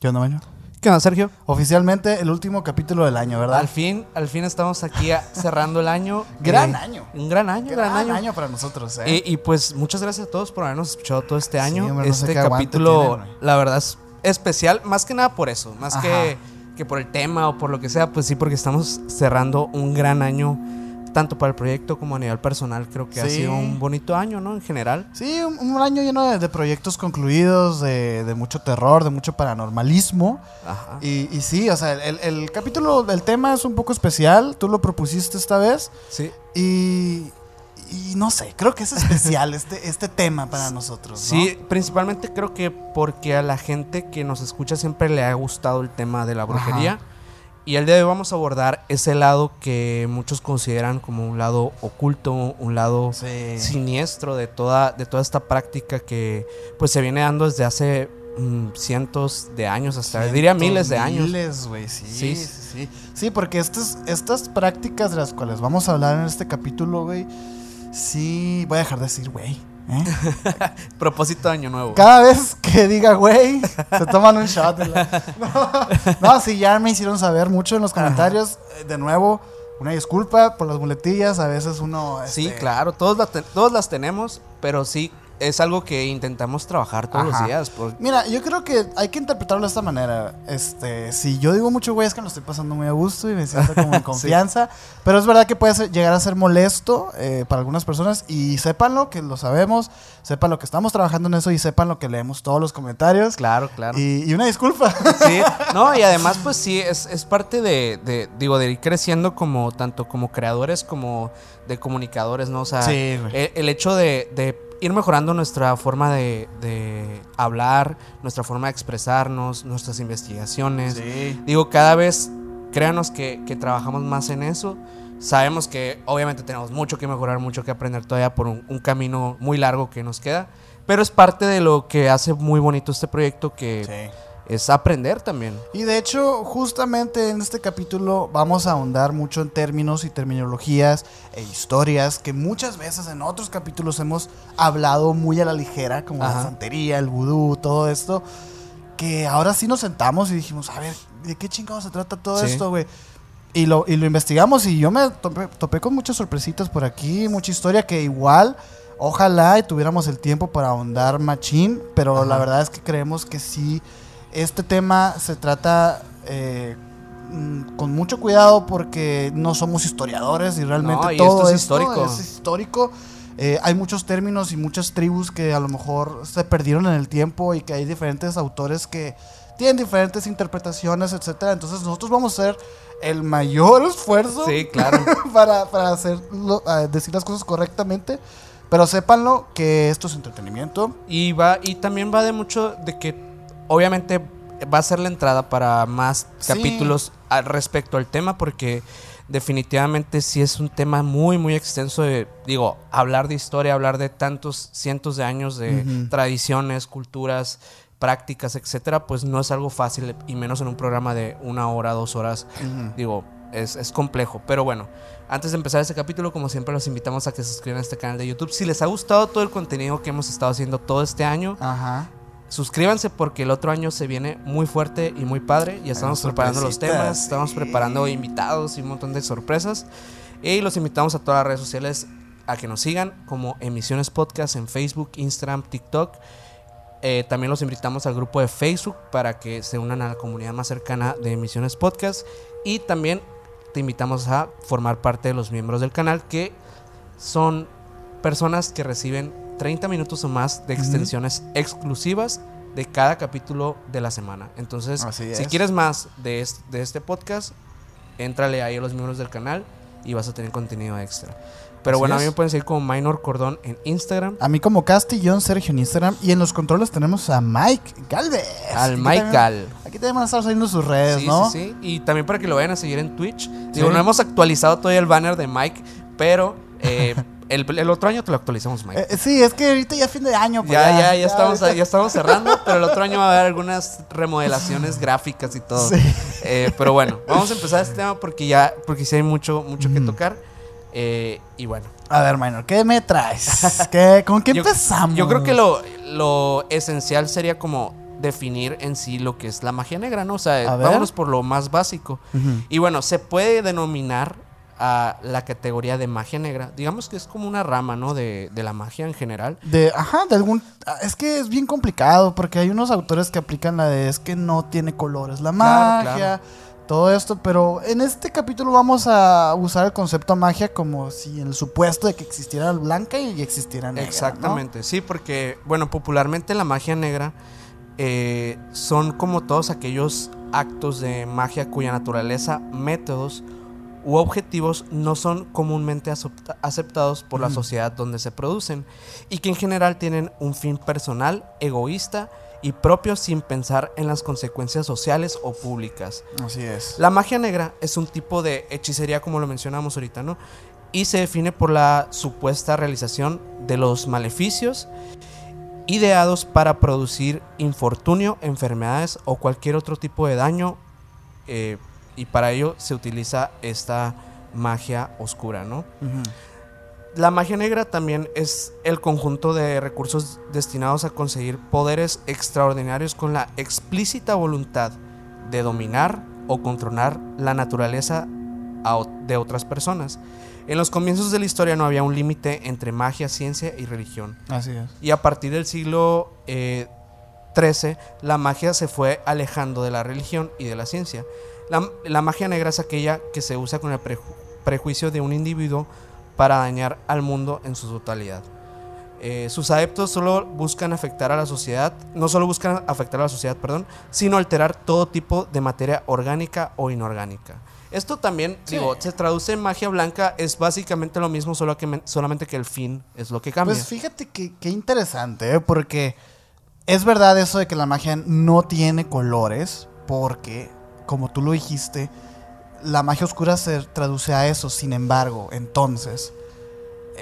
¿Qué onda, Maño? ¿Qué onda, Sergio? Oficialmente el último capítulo del año, ¿verdad? Al fin, al fin estamos aquí cerrando el año. Gran Eh, año. Un gran año, gran, Gran año. para nosotros, ¿eh? Y, y, pues muchas gracias a todos por habernos escuchado todo este año. hombre, no sé este capítulo, tienen, la verdad, es especial, más que nada por eso, más Ajá. que, que por el tema o por lo que sea, pues sí, porque estamos cerrando un gran año, tanto para el proyecto como a nivel personal. Creo que ha sido un bonito año, ¿no? En general. Sí, un, un año lleno de, de proyectos concluidos, de, de mucho terror, de mucho paranormalismo. Ajá. Y, y sí, o sea, el, el capítulo, el tema es un poco especial. Tú lo propusiste esta vez. Sí. Y, y no sé, creo que es especial este, este tema para nosotros. ¿no? Sí, principalmente creo que porque a la gente que nos escucha siempre le ha gustado el tema de la brujería. Y el día de hoy vamos a abordar ese lado que muchos consideran como un lado oculto, un lado Sí. siniestro de toda, de toda esta práctica que pues se viene dando desde hace mm, cientos de años, hasta diría miles de años. Miles, güey, sí, Sí. sí, sí. Sí, porque estas, estas prácticas de las cuales vamos a hablar en este capítulo, güey, sí, voy a dejar de decir, güey. ¿Eh? Propósito de año nuevo. Cada vez que diga, güey, se toman un shot. No, no, sí, ya me hicieron saber mucho en los comentarios. Eh, De nuevo, una disculpa por las muletillas. A veces uno. Sí, este, claro, todos, la te- todos las tenemos, pero sí es algo que intentamos trabajar todos Ajá. los días. por- Mira, yo creo que hay que interpretarlo de esta manera. Este, si yo digo mucho, güey, es que me lo estoy pasando muy a gusto y me siento como en confianza. Pero es verdad que puede ser- llegar a ser molesto eh, para algunas personas. Y sépanlo, que lo sabemos. Sepan lo que estamos trabajando en eso y sepan lo que leemos todos los comentarios. Claro, claro. Y, y una disculpa. Sí, no, y además, pues sí, es, es parte de, de, digo, de ir creciendo como, tanto como creadores como de comunicadores, ¿no? O sea, Sí, el, el hecho de, de ir mejorando nuestra forma de, de hablar, nuestra forma de expresarnos, nuestras investigaciones. Sí. Digo, cada vez, créanos que, que trabajamos más en eso. Sabemos que obviamente tenemos mucho que mejorar, mucho que aprender todavía por un, un camino muy largo que nos queda. Pero es parte de lo que hace muy bonito este proyecto, que Sí. Es aprender también. Y de hecho, justamente en este capítulo vamos a ahondar mucho en términos y terminologías e historias que muchas veces en otros capítulos hemos hablado muy a la ligera, como la santería, el vudú, todo esto. Que ahora sí nos sentamos y dijimos, a ver, ¿de qué chingados se trata todo Sí. esto, güey? Y lo, y lo investigamos y yo me topé, topé con muchas sorpresitas por aquí, mucha historia que igual, ojalá y tuviéramos el tiempo para ahondar machín, pero la verdad es que creemos que sí, este tema se trata eh, mm, con mucho cuidado porque no somos historiadores y realmente No, y todo esto es esto histórico. es histórico. Eh, hay muchos términos y muchas tribus que a lo mejor se perdieron en el tiempo y que hay diferentes autores que tienen diferentes interpretaciones, etcétera. Entonces nosotros vamos a hacer el mayor esfuerzo Sí, claro. para, para hacerlo, decir las cosas correctamente. Pero sépanlo que esto es entretenimiento. Y va, y también va de mucho de que obviamente va a ser la entrada para más Sí. capítulos al respecto al tema, porque definitivamente sí es un tema muy, muy extenso de, digo, hablar de historia, hablar de tantos cientos de años de tradiciones, culturas, prácticas, etcétera, pues no es algo fácil, y menos en un programa de una hora, dos horas. Digo, es, es complejo. Pero bueno, antes de empezar este capítulo, como siempre, los invitamos a que se suscriban a este canal de YouTube. Si les ha gustado todo el contenido que hemos estado haciendo todo este año, Ajá. Suscríbanse porque el otro año se viene muy fuerte y muy padre. Ya estamos preparando los temas, estamos preparando invitados y un montón de sorpresas. Y los invitamos a todas las redes sociales a que nos sigan como Emisiones Podcast en Facebook, Instagram, TikTok. Eh, también los invitamos al grupo de Facebook para que se unan a la comunidad más cercana de Emisiones Podcast. Y también te invitamos a formar parte de los miembros del canal que son personas que reciben 30 minutos o más de extensiones exclusivas de cada capítulo de la semana. Entonces, si es. quieres más de este, de este podcast, éntrale ahí a los miembros del canal y vas a tener contenido extra. Pero Así bueno, a mí me pueden seguir como Minor Cordón en Instagram. A mí como Castillón Sergio en Instagram. Y en los controles tenemos a Mike Galvez. Al Aquí Mike también- Gal. Aquí también van a estar saliendo sus redes, Sí, ¿no? sí, sí. Y también para que lo vayan a seguir en Twitch. Digo, no hemos actualizado todavía el banner de Mike, pero eh, el, el otro año te lo actualizamos, Mike. Eh, sí, es que ahorita ya fin de año. pues ya, ya, ya, estamos, ahorita- ya estamos cerrando, pero el otro año va a haber algunas remodelaciones gráficas y todo. Sí. Eh, pero bueno, vamos a empezar este tema porque ya, porque sí hay mucho, mucho que tocar. Eh, y bueno, A ver, Minor, ¿qué me traes? ¿Qué, ¿Con qué empezamos? yo creo que lo, lo esencial sería como definir en sí lo que es la magia negra, ¿no? O sea, vámonos por lo más básico. Y bueno, se puede denominar a la categoría de magia negra. Digamos que es como una rama, ¿no? De, de la magia en general. De, ajá, de algún... ah, Es que es bien complicado porque hay unos autores que aplican la de es que no tiene colores la magia, claro. todo esto, pero en este capítulo vamos a usar el concepto magia como si en el supuesto de que existiera blanca y existiera negra. ¿no? Exactamente, sí, porque, bueno, popularmente la magia negra eh, son como todos aquellos actos de magia cuya naturaleza, métodos u objetivos no son comúnmente acepta- aceptados por la sociedad donde se producen y que en general tienen un fin personal, egoísta y propio sin pensar en las consecuencias sociales o públicas. Así es. La magia negra es un tipo de hechicería, como lo mencionamos ahorita, ¿no? Y se define por la supuesta realización de los maleficios ideados para producir infortunio, enfermedades o cualquier otro tipo de daño. eh, y para ello se utiliza esta magia oscura, ¿no? La magia negra también es el conjunto de recursos destinados a conseguir poderes extraordinarios con la explícita voluntad de dominar o controlar la naturaleza de otras personas. En los comienzos de la historia no había un límite entre magia, ciencia y religión. Así es. Y a partir del siglo eh, XIII, la magia se fue alejando de la religión y de la ciencia. La, la magia negra es aquella que se usa con el preju- prejuicio de un individuo para dañar al mundo en su totalidad. Eh, sus adeptos solo buscan afectar a la sociedad, no solo buscan afectar a la sociedad, perdón, sino alterar todo tipo de materia orgánica o inorgánica. Esto también, Sí. digo, se traduce en magia blanca, es básicamente lo mismo, solo que men- solamente que el fin es lo que cambia. Pues fíjate que, qué interesante, ¿eh? porque es verdad eso de que la magia no tiene colores, porque, como tú lo dijiste, la magia oscura se traduce a eso. Sin embargo, entonces,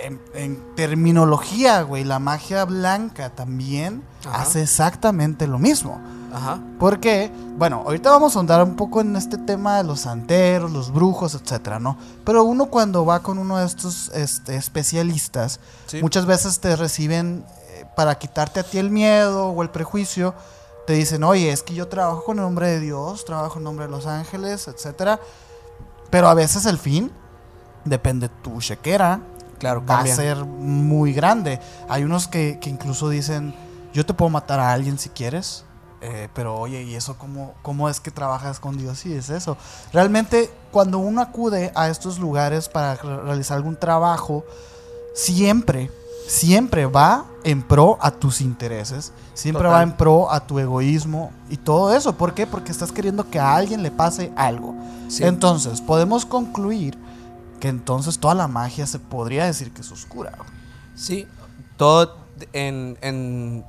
en, en terminología, güey, la magia blanca también Ajá. hace exactamente lo mismo. Ajá. Porque, bueno, ahorita vamos a ahondar un poco en este tema de los santeros, los brujos, etcétera, ¿no? Pero uno cuando va con uno de estos este, especialistas, Sí. muchas veces te reciben eh, para quitarte a ti el miedo o el prejuicio. Te dicen, oye, es que yo trabajo con el nombre de Dios, trabajo en nombre de los ángeles, etcétera. Pero a veces el fin, depende tu chequera, Claro, va cambia. a ser muy grande. Hay unos que, que incluso dicen, yo te puedo matar a alguien si quieres, eh, pero oye, ¿y eso cómo, cómo es que trabajas con Dios? Sí, es eso. Realmente, cuando uno acude a estos lugares para re- realizar algún trabajo, siempre, siempre va en pro a tus intereses, siempre Total. va en pro a tu egoísmo y todo eso. ¿Por qué? Porque estás queriendo que a alguien le pase algo. Sí. Entonces, podemos concluir que entonces toda la magia se podría decir que es oscura. Sí, todo en, en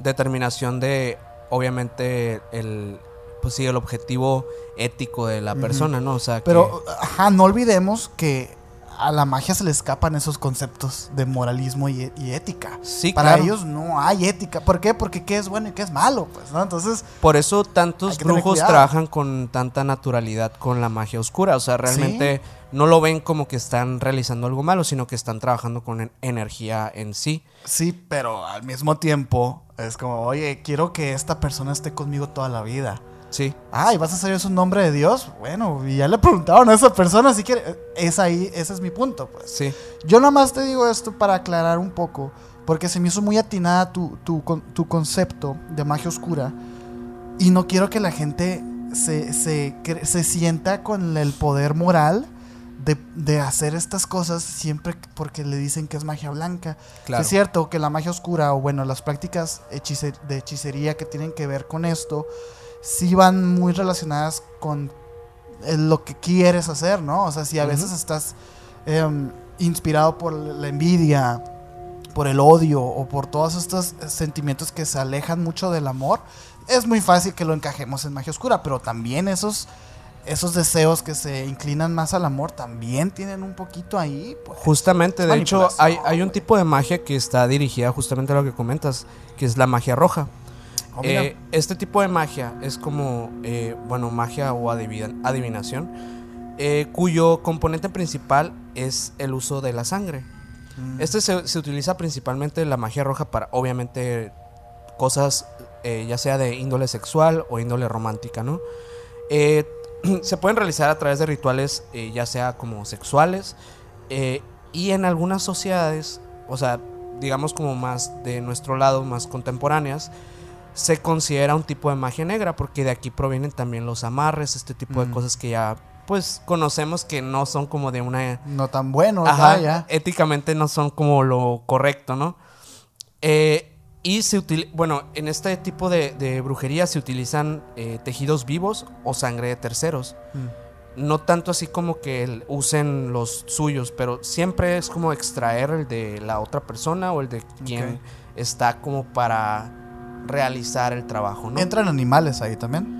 determinación de, obviamente, el, pues sí, el objetivo ético de la persona, ¿no? O sea, que- Pero, ajá, no olvidemos que a la magia se le escapan esos conceptos de moralismo y, y ética. sí, Para claro. ellos no hay ética. ¿Por qué? Porque qué es bueno y qué es malo, pues, ¿no? Entonces, Por eso tantos brujos trabajan con tanta naturalidad con la magia oscura. O sea, realmente no lo ven como que están realizando algo malo, sino que están trabajando con en- energía en sí. sí, pero al mismo tiempo es como, oye, quiero que esta persona esté conmigo toda la vida. Sí, Ay, ¿vas a hacer eso en nombre de Dios? Bueno, y ya le preguntaron a esa persona si quiere. Es ahí, ese es mi punto, pues. sí. Yo nada más te digo esto para aclarar un poco, porque se me hizo muy atinada tu, tu, con- tu concepto de magia oscura y no quiero que la gente se, se, sienta con el poder moral de, de hacer estas cosas siempre porque le dicen que es magia blanca. Claro. Es cierto que la magia oscura o bueno, las prácticas de hechicería que tienen que ver con esto, sí van muy relacionadas con eh, lo que quieres hacer, ¿no? O sea, si a veces estás em, inspirado por la envidia, por el odio o por todos estos eh, sentimientos que se alejan mucho del amor, es muy fácil que lo encajemos en magia oscura, pero también esos, esos deseos que se inclinan más al amor también tienen un poquito ahí. Pues. Justamente, de hecho, hay, hay un tipo de magia que está dirigida justamente a lo que comentas, que es la magia roja. Oh. Eh, este tipo de magia es como, eh, bueno, magia o adivina- adivinación, eh, cuyo componente principal es el uso de la sangre. Mm. Este se, se utiliza principalmente en la magia roja para, obviamente, cosas eh, ya sea de índole sexual o índole romántica, ¿no? Eh, se pueden realizar a través de rituales, eh, ya sea como sexuales, y en algunas sociedades, o sea, digamos como más de nuestro lado, más contemporáneas, se considera un tipo de magia negra, porque de aquí provienen también los amarres, este tipo de Mm. cosas que ya, pues, conocemos que no son como de una No tan bueno, Ajá, ya. éticamente no son como lo correcto, ¿no? Eh, y se utiliza, bueno, en este tipo de, de brujería se utilizan eh, tejidos vivos o sangre de terceros. Mm. No tanto así como que usen los suyos, pero siempre es como extraer el de la otra persona o el de quien está como para realizar el trabajo, ¿no? Entran animales ahí también.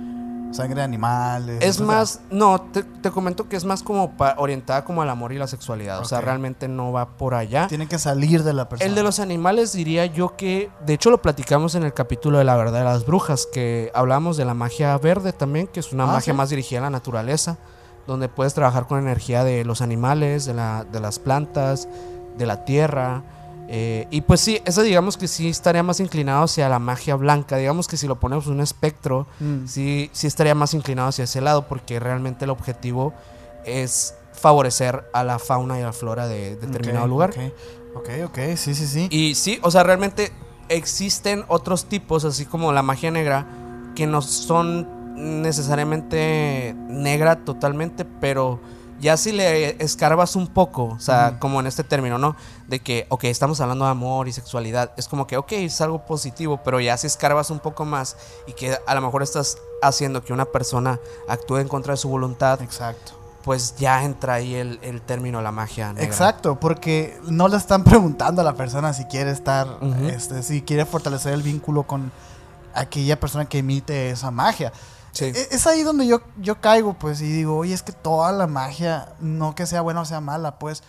Sangre de animales. Es más, no, te, te comento que es más como pa- orientada como al amor y la sexualidad. O sea, realmente no va por allá. Tiene que salir de la persona. El de los animales diría yo que, de hecho lo platicamos en el capítulo de la verdad de las brujas, que hablamos de la magia verde también, que es una Ah, magia ¿sí? más dirigida a la naturaleza, donde puedes trabajar con energía de los animales, de, la- de las plantas, de la tierra. Eh, y pues sí, eso digamos que sí estaría más inclinado hacia la magia blanca. Digamos que si lo ponemos en un espectro, Mm. sí, sí estaría más inclinado hacia ese lado, porque realmente el objetivo es favorecer a la fauna y a la flora de determinado lugar. Ok, ok, ok, sí, sí, sí. Y sí, o sea, realmente existen otros tipos, así como la magia negra, que no son necesariamente negra totalmente, pero ya si le escarbas un poco, o sea, como en este término, ¿no? De que, ok, estamos hablando de amor y sexualidad, es como que, ok, es algo positivo, pero ya si escarbas un poco más y que a lo mejor estás haciendo que una persona actúe en contra de su voluntad, Exacto. pues ya entra ahí el, el término la magia negra. Exacto, porque no le están preguntando a la persona si quiere estar, este, si quiere fortalecer el vínculo con aquella persona que emite esa magia. Sí. E- Es ahí donde yo, yo caigo, pues, y digo, oye, es que toda la magia, no que sea buena o sea mala, pues,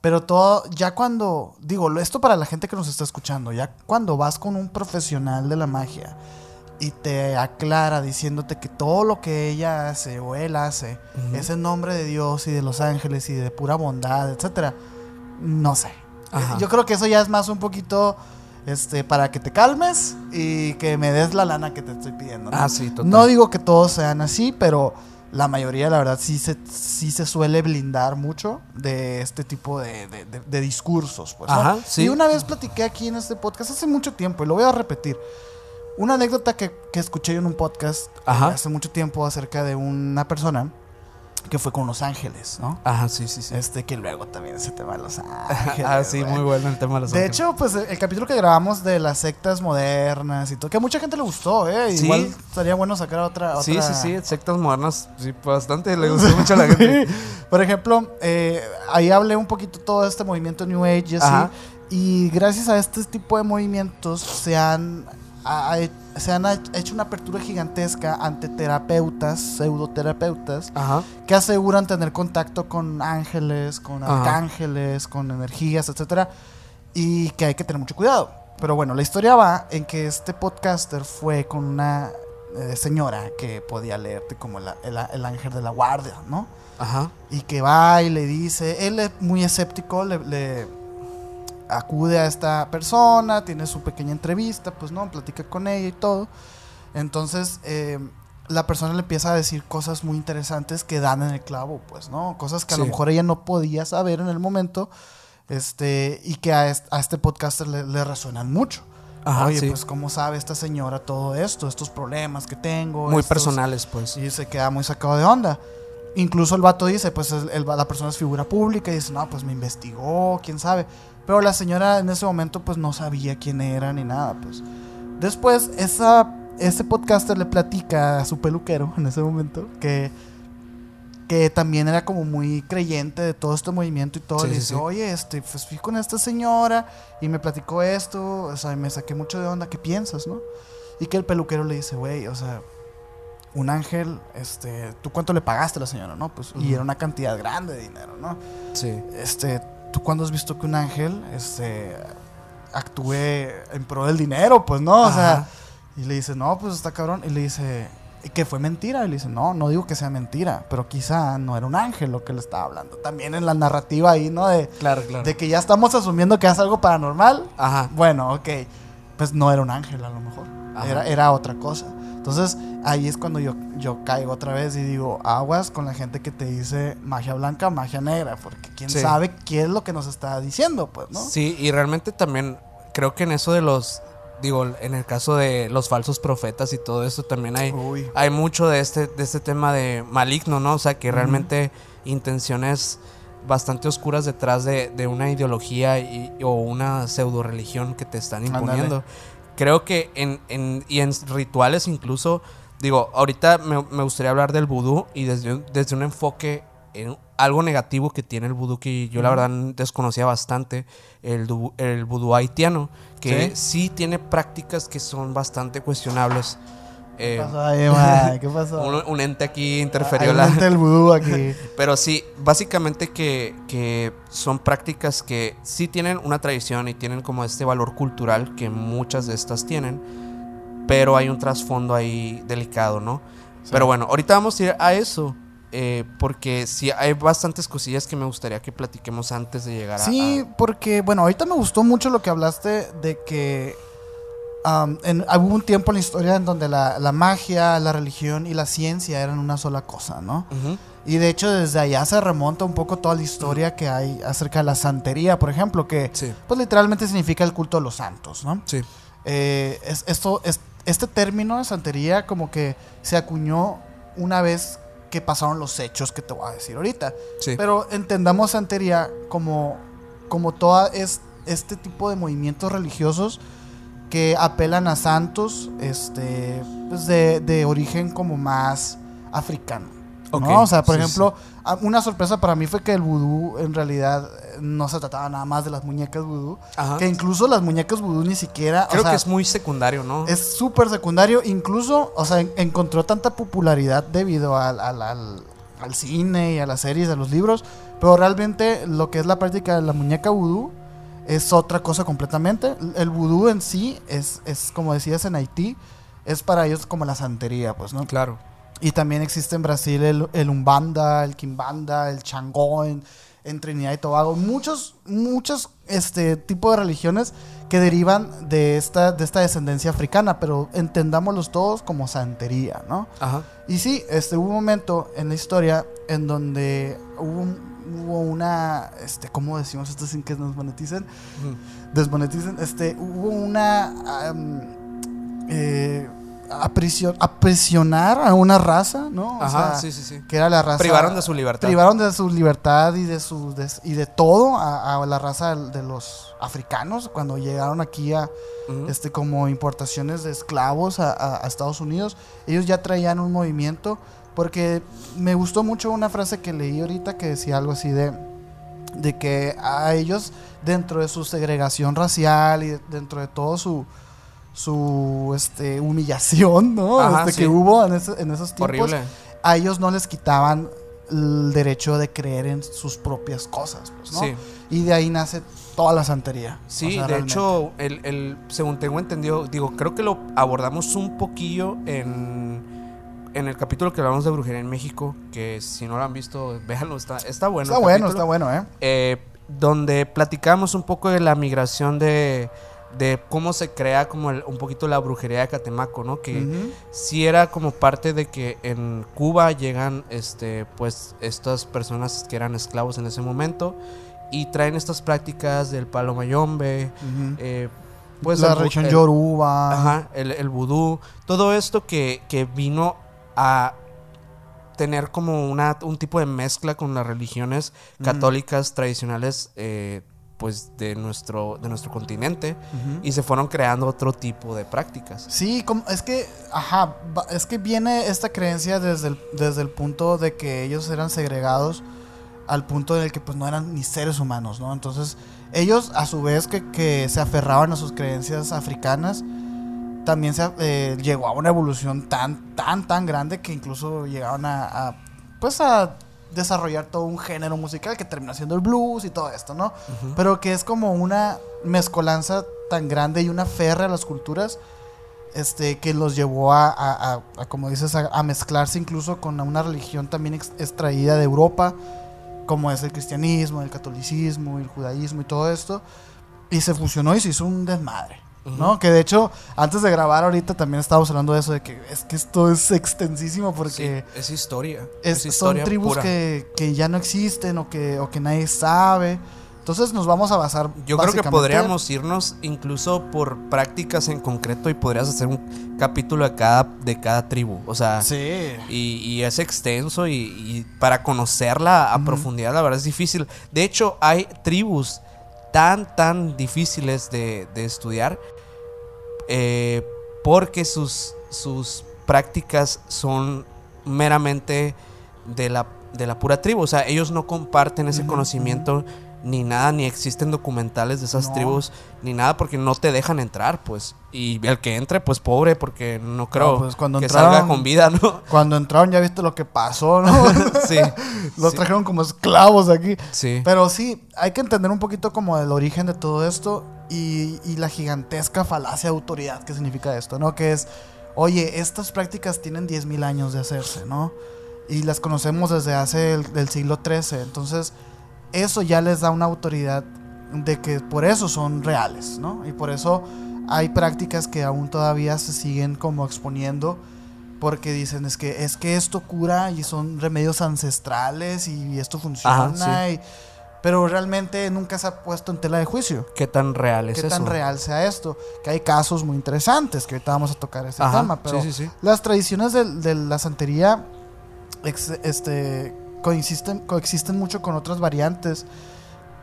pero todo, ya cuando, digo, esto para la gente que nos está escuchando, ya cuando vas con un profesional de la magia y te aclara diciéndote que todo lo que ella hace o él hace es en nombre de Dios y de los ángeles y de pura bondad, etcétera, no sé. Ajá. Yo creo que eso ya es más un poquito este, para que te calmes y que me des la lana que te estoy pidiendo. ¿no? Ah, sí, total. No digo que todos sean así, pero la mayoría, la verdad, sí se, sí se suele blindar mucho de este tipo de, de- de- de discursos. Pues, ¿no? Ajá, sí. Y una vez platiqué aquí en este podcast hace mucho tiempo, y lo voy a repetir. Una anécdota que, que escuché en un podcast eh, Ajá. hace mucho tiempo acerca de una persona que fue con Los Ángeles, ¿no? Ajá, sí, sí, sí. Este que luego también ese tema de Los Ángeles. ah, sí, muy bueno el tema de los De ángeles. hecho, pues el capítulo que grabamos de las sectas modernas y todo, que a mucha gente le gustó, ¿eh? Sí. Igual estaría bueno sacar otra. otra... Sí, sí, sí, sectas modernas, sí, bastante le gustó mucho a la gente. Por ejemplo, eh, ahí hablé un poquito todo este movimiento New Age y así. Y gracias a este tipo de movimientos se han, ha- ha- se han hecho una apertura gigantesca ante terapeutas, pseudoterapeutas, Ajá. que aseguran tener contacto con ángeles, con Ajá. arcángeles, con energías, etcétera, y que hay que tener mucho cuidado. Pero bueno, la historia va en que este podcaster fue con una eh, señora que podía leerte como el, el ángel de la guardia, ¿no? Ajá. Y que va y le dice, él es muy escéptico, le, le acude a esta persona, tiene su pequeña entrevista, pues no, platica con ella y todo. Entonces, eh, la persona le empieza a decir cosas muy interesantes que dan en el clavo, pues, ¿no? Cosas que a lo Sí. mejor ella no podía saber en el momento, este, y que a, est- a este podcaster le, le resuenan mucho. Ajá, Oye, sí. pues, ¿cómo sabe esta señora todo esto? Estos problemas que tengo. Muy estos- personales, pues. y se queda muy sacado de onda. Incluso el vato dice, pues el- el- la persona es figura pública y dice, no, pues me investigó, quién sabe. Pero la señora en ese momento pues no sabía quién era ni nada, pues. Después, esa, ese podcaster le platica a su peluquero en ese momento que, que también era como muy creyente de todo este movimiento y todo. Sí, le dice, sí. oye, este, pues fui con esta señora y me platicó esto, o sea, me saqué mucho de onda, ¿qué piensas, no? Y que el peluquero le dice, güey, o sea, un ángel, este, ¿tú cuánto le pagaste a la señora, no? Pues, y era una cantidad grande de dinero, ¿no? Sí. Este, ¿tú cuándo has visto que un ángel, este, actúe en pro del dinero, pues, no? O sea, y le dice, no, pues está cabrón. Y le dice, ¿y que fue mentira? Y le dice, no, no digo que sea mentira, pero quizá no era un ángel lo que le estaba hablando. También en la narrativa ahí, ¿no? De, Claro, claro. de que ya estamos asumiendo que es algo paranormal. Ajá. Bueno, ok. Pues no era un ángel a lo mejor. Era, era otra cosa. Entonces ahí es cuando yo, yo caigo otra vez y digo, aguas con la gente que te dice magia blanca, magia negra, porque quién Sí. sabe qué es lo que nos está diciendo, pues, ¿no? Sí, y realmente también creo que en eso de los, digo, en el caso de los falsos profetas y todo eso también hay, Uy. hay mucho de este, de este tema de maligno, ¿no? O sea, que realmente intenciones bastante oscuras detrás de, de una ideología y- o una pseudo religión que te están imponiendo. Creo que en, en- y en rituales incluso, digo, ahorita me, me gustaría hablar del vudú y desde, un- desde un enfoque en algo negativo que tiene el vudú que yo la verdad desconocía bastante, el, el vudú haitiano, que sí. tiene prácticas que son bastante cuestionables. ¿Qué Eh, pasó ahí, mae? ¿Qué pasó? un, un ente aquí interferió Hay la... un ente del vudú aquí. Pero sí, básicamente que, que son prácticas que sí tienen una tradición y tienen como este valor cultural que muchas de estas tienen, pero hay un trasfondo ahí delicado, ¿no? Pero bueno, ahorita vamos a ir a eso, eh, porque sí hay bastantes cosillas que me gustaría que platiquemos antes de llegar a... Sí, porque, bueno, ahorita me gustó mucho lo que hablaste de que am, en, hubo un tiempo en la historia en donde la, la magia, la religión y la ciencia eran una sola cosa, ¿no? Y de hecho desde allá se remonta un poco toda la historia que hay acerca de la santería, por ejemplo, que Sí, pues literalmente significa el culto a los santos, ¿no? sí, Eh, es, esto, es, este término de santería como que se acuñó una vez que pasaron los hechos que te voy a decir ahorita. sí. Pero entendamos santería como, como todo es, este tipo de movimientos religiosos que apelan a santos este, pues de, de origen como más africano. ¿no? Ok, O sea, por sí, ejemplo, una sorpresa para mí fue que el vudú en realidad no se trataba nada más de las muñecas vudú. Ajá. Que incluso las muñecas vudú ni siquiera... o Creo sea, que es muy secundario, ¿no? es súper secundario, incluso, o sea, en- encontró tanta popularidad debido al, al- al- al cine y a las series, a los libros, pero realmente lo que es la práctica de la muñeca vudú es otra cosa completamente. El vudú en sí es, es, como decías en Haití, es para ellos como la santería, pues, ¿no? Claro. Y también existe en Brasil el, el Umbanda, el Kimbanda, el Changó, en, en Trinidad y Tobago. Muchos, muchos este, tipos de religiones que derivan de esta, de esta descendencia africana, pero entendámoslos todos como santería, ¿no? Ajá. Y sí, este, hubo un momento en la historia en donde hubo, un- hubo una, este, ¿cómo decimos esto sin que nos moneticen? Desmoneticen, este, hubo una am, eh, aprisión- aprisionar a una raza, ¿no? O Ajá, sea, sí, sí, sí. que era la raza. Privaron de su libertad. Privaron de su libertad y de su de- y de todo a, a la raza de, los africanos cuando llegaron aquí a este como importaciones de esclavos a, a- a Estados Unidos. Ellos ya traían un movimiento porque me gustó mucho una frase que leí ahorita que decía algo así de de que a ellos dentro de su segregación racial y dentro de todo su su este humillación, ¿no? Ajá, Este, sí. que hubo en, ese- en esos tiempos Horrible. a ellos no les quitaban el derecho de creer en sus propias cosas, pues, ¿no? Sí. Y de ahí nace toda la santería. Sí, O sea, de realmente. hecho, el, el- según tengo entendido, digo, creo que lo abordamos un poquillo en, en el capítulo que hablamos de brujería en México, que si no lo han visto, véanlo, está, está bueno. está bueno, capítulo. está bueno, ¿eh? Eh, donde platicamos un poco de la migración de, de cómo se crea como el- un poquito la brujería de Catemaco, ¿no? Que Ujú. sí era como parte de que en Cuba llegan este pues estas personas que eran esclavos en ese momento y traen estas prácticas del palo mayombe eh, pues la el religión el- yoruba. ajá, el, el vudú todo esto que, que vino a tener como una, un tipo de mezcla con las religiones católicas tradicionales eh, pues de nuestro de nuestro continente y se fueron creando otro tipo de prácticas. Sí, como, es que, ajá, es que viene esta creencia desde el, desde el punto de que ellos eran segregados al punto en el que pues no eran ni seres humanos, ¿no? Entonces, ellos a su vez que, que se aferraban a sus creencias africanas, también se eh, llegó a una evolución tan, tan, tan grande que incluso llegaron a, a, pues a desarrollar todo un género musical que terminó siendo el blues y todo esto, ¿no? Pero que es como una mezcolanza tan grande y una ferra a las culturas este que los llevó a, a- a- a, como dices a, a mezclarse incluso con una religión también ex- extraída de Europa como es el cristianismo el catolicismo el judaísmo y todo esto y se fusionó y se hizo un desmadre ¿no? Que de hecho, antes de grabar ahorita también estábamos hablando de eso, de que es que esto es extensísimo porque Sí, es historia. es- es son tribus pura. que, que ya no existen o que, o que nadie sabe. Entonces nos vamos a basar. Yo creo que podríamos irnos incluso por prácticas en concreto y podrías hacer un capítulo de cada, de cada tribu. O sea, Sí. y, y es extenso y, y para conocerla a profundidad la verdad es difícil. De hecho, hay tribus tan, tan difíciles de, de estudiar eh, porque sus, sus prácticas son meramente de la, de la pura tribu. O sea, ellos no comparten ese conocimiento ni nada, ni existen documentales de esas No. tribus, ni nada porque no te dejan entrar, pues. Y el que entre, pues pobre, porque no creo pues, cuando que entraron- salga con vida, ¿no? Cuando entraron ya viste lo que pasó, ¿no? sí. Los sí, trajeron como esclavos aquí. sí. Pero sí, hay que entender un poquito como el origen de todo esto y, y la gigantesca falacia de autoridad que significa esto, ¿no? Que es, oye, estas prácticas tienen 10.000 años de hacerse, ¿no? Y las conocemos desde hace el del siglo XIII. Entonces, eso ya les da una autoridad de que por eso son reales, ¿no? Y por eso hay prácticas que aún todavía se siguen como exponiendo porque dicen es que es que esto cura y son remedios ancestrales y esto funciona Ajá, y- pero realmente nunca se ha puesto en tela de juicio ¿Qué tan real es qué eso? tan real sea esto que hay casos muy interesantes que ahorita vamos a tocar ese Ajá, tema pero sí, sí, sí. las tradiciones de, de la santería ex- este, coexisten, coexisten mucho con otras variantes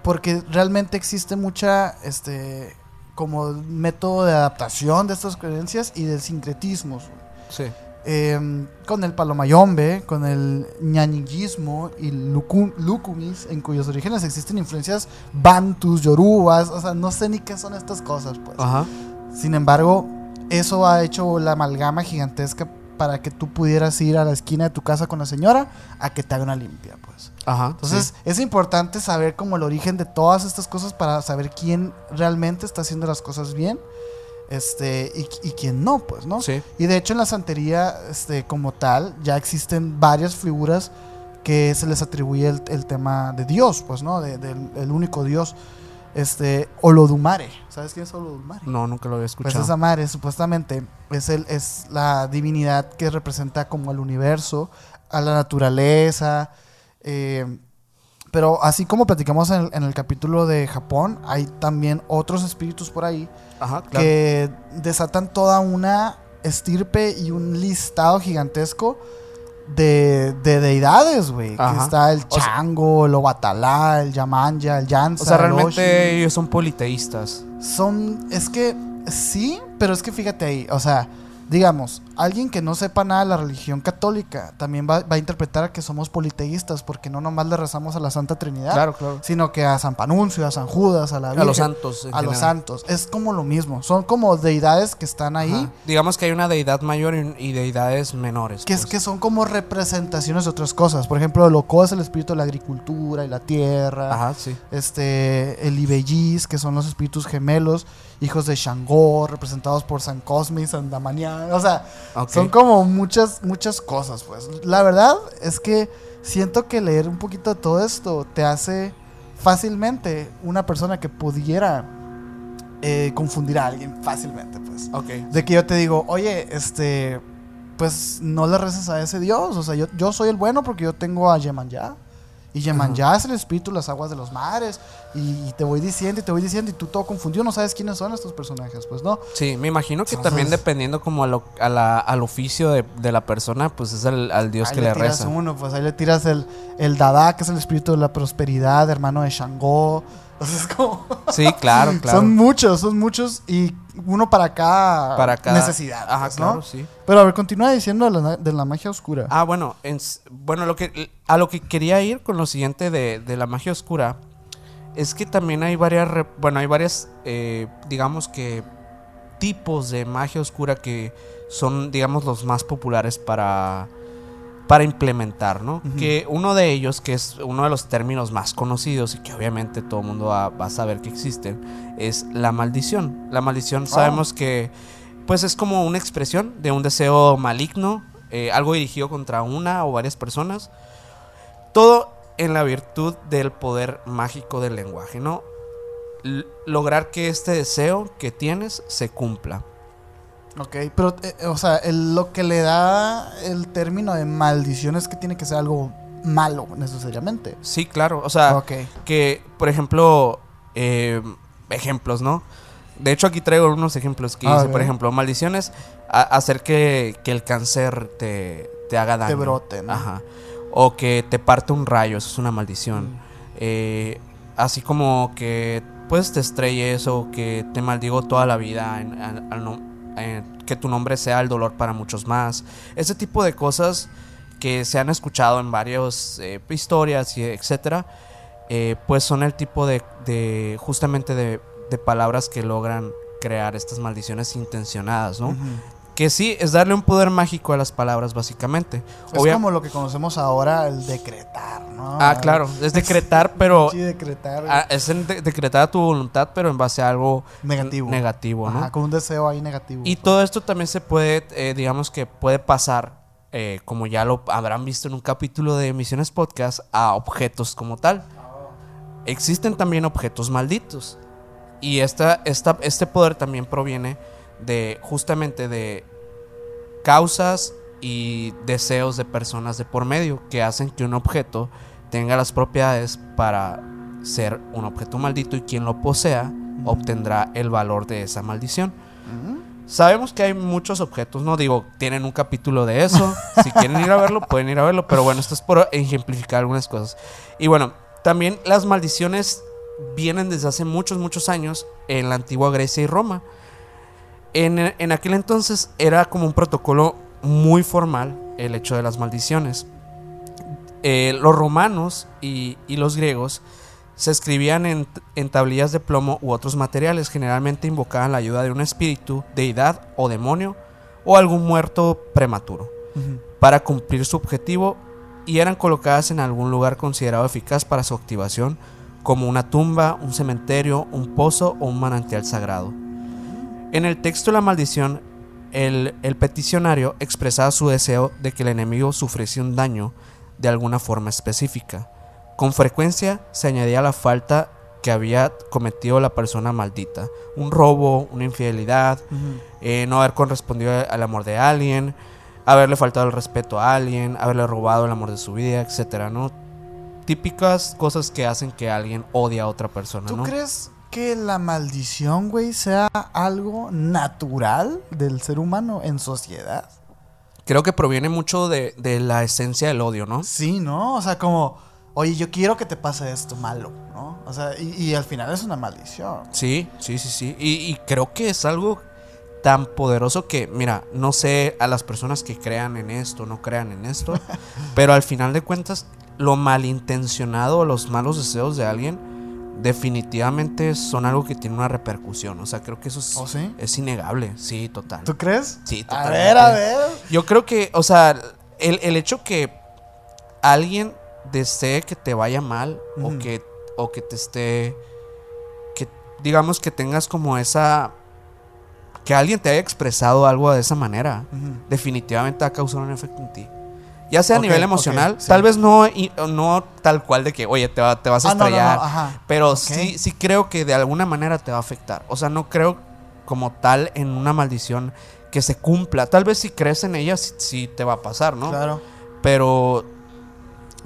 porque realmente existe mucha este, como método de adaptación de estas creencias y de sincretismos. Sí. Eh, con el palomayombe, con el ñañiguismo y lucu- lucumis, en cuyos orígenes existen influencias bantus, yorubas, o sea, no sé ni qué son estas cosas, pues. Ajá. Sin embargo, eso ha hecho la amalgama gigantesca para que tú pudieras ir a la esquina de tu casa con la señora a que te haga una limpia, pues. Ajá. Entonces, es importante saber como el origen de todas estas cosas para saber quién realmente está haciendo las cosas bien este y, y quién no, pues, ¿no? sí. Y de hecho en la santería este, como tal ya existen varias figuras que se les atribuye el, el tema de Dios, pues, ¿no? De- del el único Dios. Este, Olodumare. ¿Sabes quién es Olodumare? No, nunca lo había Pues escuchado. esa madre supuestamente es, el, es la divinidad que representa como al universo, a la naturaleza. eh, pero así como platicamos en el, en el capítulo de Japón, hay también otros espíritus por ahí Ajá, claro. que desatan toda una estirpe y un listado gigantesco de, de deidades, güey. Que está el O sea- Chango, el Obatalá, el Yamanja, el Yansa. o sea, el realmente Oshi. ellos son politeístas. Son, es que sí, pero es que fíjate ahí, o sea, digamos, alguien que no sepa nada de la religión católica también va, va a interpretar que somos politeístas porque no nomás le rezamos a la Santa Trinidad, Claro, claro. sino que a San Panuncio, a San Judas, a la A los santos. a los santos. Es como lo mismo, son como deidades que están ahí. Ajá. Digamos que hay una deidad mayor y, y deidades menores. Que, es, pues. que son como representaciones de otras cosas. Por ejemplo, el Oco es el espíritu de la agricultura y la tierra. Ajá, sí. este el Ibellis, que son los espíritus gemelos, hijos de Shango, representados por San Cosme y San Damián. O sea, Son como muchas, muchas cosas, pues. La verdad es que siento que leer un poquito de todo esto te hace fácilmente una persona que pudiera eh, confundir a alguien fácilmente, pues. De que yo te digo, oye, este, pues no le reces a ese Dios. O sea, yo, yo soy el bueno porque yo tengo a Yemanjá. Y Yemanjá es el espíritu las aguas de los mares. Y, y te voy diciendo y te voy diciendo y tú todo confundido, no sabes quiénes son estos personajes, pues no. Sí, me imagino que Entonces- también dependiendo como a lo- a la- al oficio de, de la persona, pues es al, al Dios ahí que le, tiras reza. uno, pues ahí le tiras el, el Dada, que es el espíritu de la prosperidad, hermano de Shango. Sea, es como... Sí, claro, claro. Son muchos, son muchos y uno para cada, Para cada necesidad. Ajá, pues, ¿no? claro, sí. Pero a ver, continúa diciendo de la, de la magia oscura. Ah, bueno, en bueno, lo que a lo que quería ir con lo siguiente de, de la magia oscura es que también hay varias, bueno, hay varias, eh, digamos que tipos de magia oscura que son, digamos, los más populares para para implementar, ¿no? Que uno de ellos, que es uno de los términos más conocidos y que obviamente todo el mundo va, va a saber que existen, es la maldición. La maldición sabemos que, pues, es como una expresión de un deseo maligno, eh, algo dirigido contra una o varias personas. Todo en la virtud del poder mágico del lenguaje, ¿no? l- lograr que este deseo que tienes se cumpla. Ok, pero, eh, o sea, el- lo que le da el término de maldición es que tiene que ser algo malo, necesariamente. Sí, claro. O sea, que, por ejemplo, eh, ejemplos, ¿no? De hecho, aquí traigo unos ejemplos que A dice, ver. por ejemplo, maldiciones, a- hacer que, que el cáncer te, te haga daño. brote, ¿no? Ajá. O que te parte un rayo, eso es una maldición. Mm. Eh, así como que pues te estrelles o que te maldigo toda la vida, en- en- que tu nombre sea el dolor para muchos más. Ese tipo de cosas que se han escuchado en varias eh, historias y etcétera, eh, pues son el tipo de, de- justamente de, de palabras que logran crear estas maldiciones intencionadas, ¿no? Que sí, es darle un poder mágico a las palabras, básicamente. Es Obvia- como lo que conocemos ahora, el decretar, ¿no? Ah, claro, es decretar, pero Sí, decretar. ah, es de- decretar tu voluntad, pero en base a algo negativo. negativo, ¿no? Ajá, con un deseo ahí negativo. Y todo esto también se puede, eh, digamos que puede pasar, eh, como ya lo habrán visto en un capítulo de Misiones Podcast, a objetos como tal. Existen también objetos malditos. Y esta, esta, este poder también proviene de justamente de causas y deseos de personas de por medio que hacen que un objeto tenga las propiedades para ser un objeto maldito y quien lo posea obtendrá el valor de esa maldición. Sabemos que hay muchos objetos, no digo, tienen un capítulo de eso. Si quieren ir a verlo, pueden ir a verlo. Pero bueno, esto es por ejemplificar algunas cosas. Y bueno, también las maldiciones vienen desde hace muchos, muchos años en la antigua Grecia y Roma. En, en aquel entonces era como un protocolo muy formal el hecho de las maldiciones. Eh, los romanos y, y los griegos se escribían en, en tablillas de plomo u otros materiales. Generalmente invocaban la ayuda de un espíritu, deidad o demonio o algún muerto prematuro para cumplir su objetivo y eran colocadas en algún lugar considerado eficaz para su activación, como una tumba, un cementerio, un pozo o un manantial sagrado. En el texto de la maldición, el, el peticionario expresaba su deseo de que el enemigo sufriese un daño de alguna forma específica. Con frecuencia se añadía la falta que había cometido la persona maldita, un robo, una infidelidad, eh, no haber correspondido al amor de alguien, haberle faltado el respeto a alguien, haberle robado el amor de su vida, etcétera, ¿no? Típicas cosas que hacen que alguien odie a otra persona, ¿Tú ¿no? crees que la maldición, güey, sea algo natural del ser humano en sociedad? Creo que proviene mucho de, de la esencia del odio, ¿no? Sí, ¿no? O sea, como, oye, yo quiero que te pase esto malo, ¿no? O sea, y, y al final es una maldición. Sí, sí, sí, sí. Y, y creo que es algo tan poderoso que, mira, no sé a las personas que crean en esto, no crean en esto, pero al final de cuentas, lo malintencionado, los malos deseos de alguien, definitivamente son algo que tiene una repercusión. O sea, creo que eso es, ¿Oh, sí? es innegable. Sí, total. ¿Tú crees? Sí, A totalmente. ver, a ver. Yo creo que, o sea, el, el hecho que alguien desee que te vaya mal o, que, o que te esté, que digamos que tengas como esa, que alguien te haya expresado algo de esa manera, definitivamente va a causar un efecto en ti. Ya sea a nivel emocional, sí. tal vez no, no tal cual de que, oye, te, va- te vas a Ah, no, no, no, estrellar, ajá. pero sí, sí creo que de alguna manera te va a afectar. O sea, no creo como tal en una maldición que se cumpla. Tal vez si crees en ella, sí, sí te va a pasar, ¿no? Claro. Pero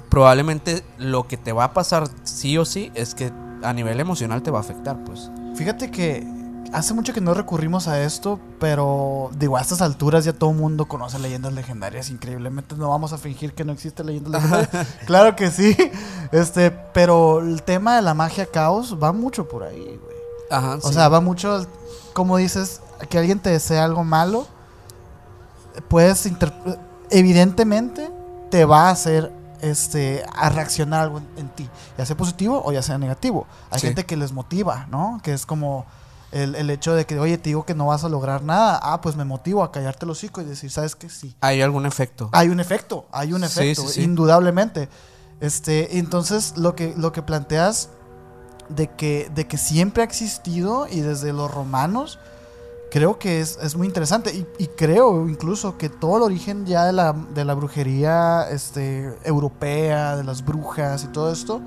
probablemente lo que te va a pasar sí o sí es que a nivel emocional te va a afectar, pues. Fíjate que hace mucho que no recurrimos a esto, pero digo, a estas alturas ya todo el mundo conoce leyendas legendarias, increíblemente no vamos a fingir que no existe leyendas legendarias. claro que sí. Este, pero el tema de la magia caos va mucho por ahí, güey. Ajá. O sea, va mucho, como dices, que alguien te desea algo malo, puedes evidentemente te va a hacer este a reaccionar algo en, en ti, ya sea positivo o ya sea negativo. Hay Sí. gente que les motiva, ¿no? Que es como el, el hecho de que, oye, te digo que no vas a lograr nada, ah, pues me motivo a callarte el hocico y decir, ¿sabes qué? Sí. hay algún efecto. Hay un efecto, hay un Sí, efecto, sí, sí. indudablemente. Este, entonces lo que, lo que planteas de que, de que siempre ha existido y desde los romanos, creo que es, es muy interesante. Y, y creo incluso que todo el origen ya de la, de la brujería este, europea, de las brujas y todo esto,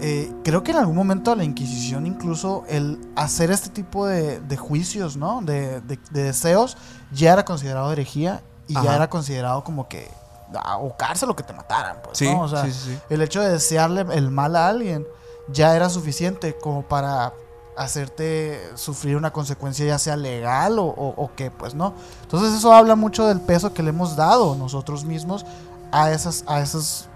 eh, creo que en algún momento a la Inquisición incluso el hacer este tipo de, de juicios, ¿no? De, de- de deseos ya era considerado herejía y Ajá. ya era considerado como que ah, o cárcel o que te mataran, pues, Sí, ¿no? O sea, sí, sí, el hecho de desearle el mal a alguien ya era suficiente como para hacerte sufrir una consecuencia ya sea legal o, o, o que pues no. Entonces eso habla mucho del peso que le hemos dado nosotros mismos a esas a esos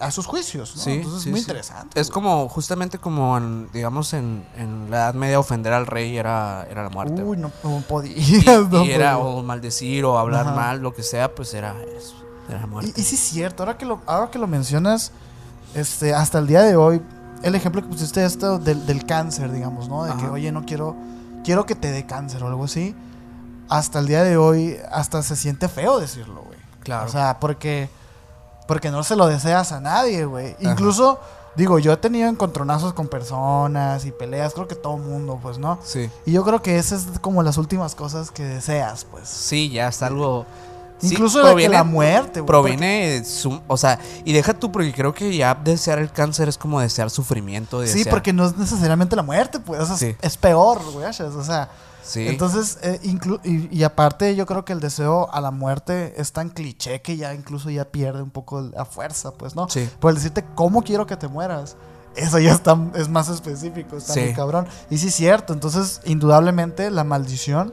a esos juicios, ¿no? Sí, Entonces sí, es muy sí. interesante. Es como, justamente como, en, digamos, en, en la Edad Media ofender al rey era, era la muerte. Uy, no, no y, podías, no y era podías. o maldecir o hablar Ajá. mal, lo que sea, pues era eso, era muerte. Y, y sí es cierto, ahora que lo, ahora que lo mencionas, este, hasta el día de hoy, el ejemplo que pusiste esto del, del cáncer, digamos, ¿no? De que, oye, no quiero, quiero que te dé cáncer o algo así. Hasta el día de hoy, hasta se siente feo decirlo, güey. Claro. O sea, porque, porque no se lo deseas a nadie, güey. Incluso, digo, yo he tenido encontronazos con personas y peleas, creo que todo mundo, pues, ¿no? sí. Y yo creo que esas es como las últimas cosas que deseas, pues. Sí, ya es algo. sí, Incluso de que la muerte, güey. Proviene, su- o sea, y deja tú, porque creo que ya desear el cáncer es como desear sufrimiento. Sí, porque no es necesariamente la muerte, pues. o sea, es- Sí. es, peor, güey. O sea, Sí. entonces, eh, y, y aparte, yo creo que el deseo a la muerte es tan cliché que ya incluso ya pierde un poco la fuerza, pues, ¿no? Sí. Por el decirte cómo quiero que te mueras. Eso ya está, es más específico, está Sí. muy cabrón. Y sí es cierto, entonces, indudablemente, la maldición,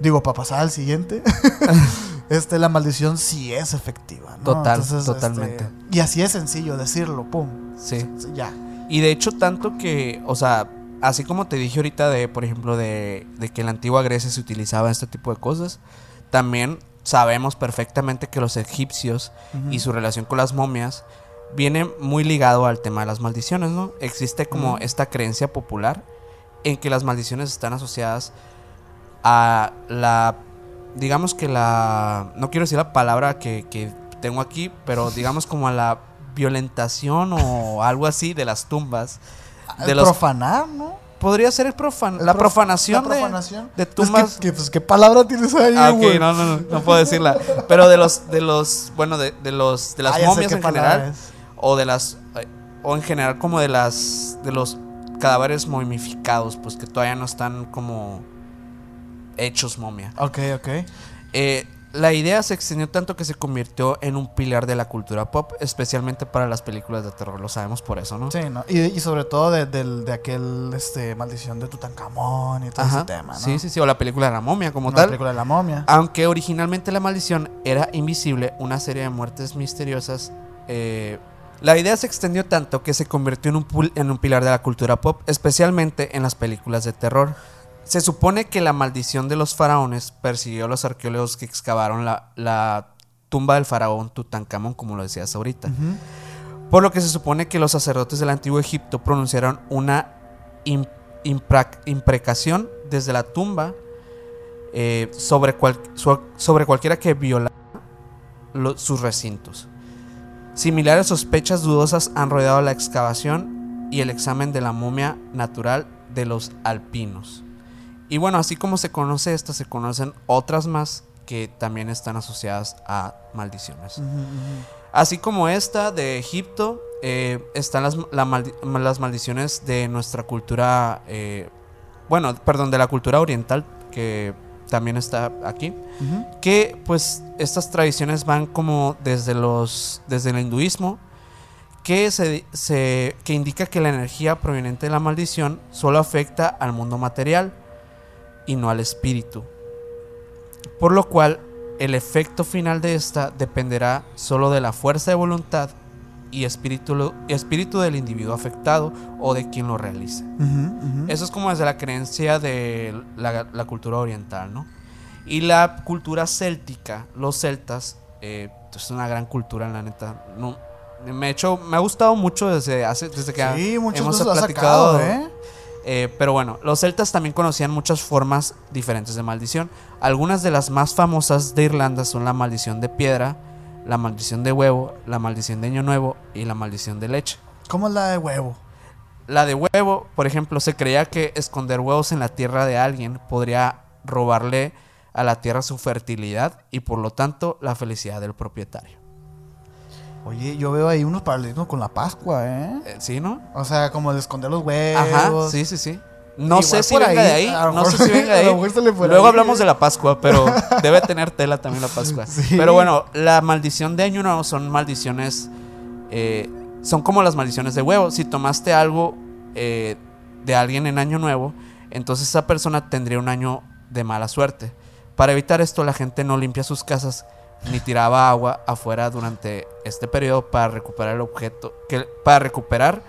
digo, para pasar al siguiente, este, la maldición sí es efectiva, ¿no? Total, Entonces, totalmente. este, y así es sencillo decirlo, pum. Sí, Ya. Y de hecho, tanto que, o sea, así como te dije ahorita de, por ejemplo, de, de que en la antigua Grecia se utilizaba este tipo de cosas, también sabemos perfectamente que los egipcios y su relación con las momias viene muy ligado al tema de las maldiciones, ¿no? Existe como esta creencia popular en que las maldiciones están asociadas a la, digamos que la, no quiero decir la palabra que, que tengo aquí, pero digamos como a la violentación o algo así de las tumbas. De los, profanar, ¿no? podría ser el profan, la prof- profanación, la de- profanación. de, Pues, tumbas. ¿qué, qué- pues, ¿qué palabra tienes ahí, Ah, ok, güey? no, no, no, no puedo decirla. Pero de los, de los, bueno, de, de los, de las Ah, momias en general, es. o de las, o en general como de las, de los cadáveres momificados, pues que todavía no están como hechos momia. Ok, ok. Eh, la idea se extendió tanto que se convirtió en un pilar de la cultura pop, especialmente para las películas de terror, lo sabemos por eso, ¿no? Sí, ¿no? Y, y sobre todo de, del- de aquel este, maldición de Tutankamón y todo Ajá. ese tema, ¿no? Sí, sí, sí, o la película de la momia como tal. película de la momia. Aunque originalmente la maldición era invisible, una serie de muertes misteriosas, eh, la idea se extendió tanto que se convirtió en un, pul- en un pilar de la cultura pop, especialmente en las películas de terror. Se supone que la maldición de los faraones persiguió a los arqueólogos que excavaron la, la tumba del faraón Tutankamón, como lo decías ahorita. Por lo que se supone que los sacerdotes del antiguo Egipto pronunciaron una imprecación desde la tumba eh, sobre, cual- su- sobre cualquiera que violara sus recintos. Similares sospechas dudosas han rodeado la excavación y el examen de la momia natural de los alpinos. Y bueno, así como se conoce esta, se conocen otras más que también están asociadas a maldiciones. Así como esta de Egipto, eh, están las, la maldi- las maldiciones de nuestra cultura, eh, bueno, perdón, de la cultura oriental, que también está aquí, que pues estas tradiciones van como desde los, desde el hinduismo, que, se, se- que indica que la energía proveniente de la maldición solo afecta al mundo material y no al espíritu. Por lo cual, el efecto final de esta dependerá solo de la fuerza de voluntad y espíritu, espíritu del individuo afectado o de quien lo realice. Ujú, ujú. Eso es como desde la creencia de la, la cultura oriental, ¿no? Y la cultura céltica, los celtas, eh, es una gran cultura, la neta. No, me, ha hecho, me ha gustado mucho desde, hace, desde que Sí, hemos platicado. sacado, ¿eh? Eh, pero bueno, los celtas también conocían muchas formas diferentes de maldición. Algunas de las más famosas de Irlanda son la maldición de piedra, la maldición de huevo, la maldición de año nuevo y la maldición de leche. ¿Cómo es la de huevo? La de huevo, por ejemplo, se creía que esconder huevos en la tierra de alguien podría robarle a la tierra su fertilidad y por lo tanto la felicidad del propietario. Oye, yo veo ahí unos paralelismos con la Pascua, ¿eh? Eh, ¿Sí, no? O sea, como el esconder los huevos. Ajá, sí, sí, sí. No Igual sé si venga ahí, de ahí. No sé si venga de ahí. Luego ahí. hablamos de la Pascua, pero debe tener tela también la Pascua. Sí. Pero bueno, la maldición de Año Nuevo son maldiciones. eh, son como las maldiciones de huevo. Si tomaste algo eh, de alguien en Año Nuevo, entonces esa persona tendría un año de mala suerte. Para evitar esto, la gente no limpia sus casas ni tiraba agua afuera durante este periodo para recuperar el objeto. Que, para recuperar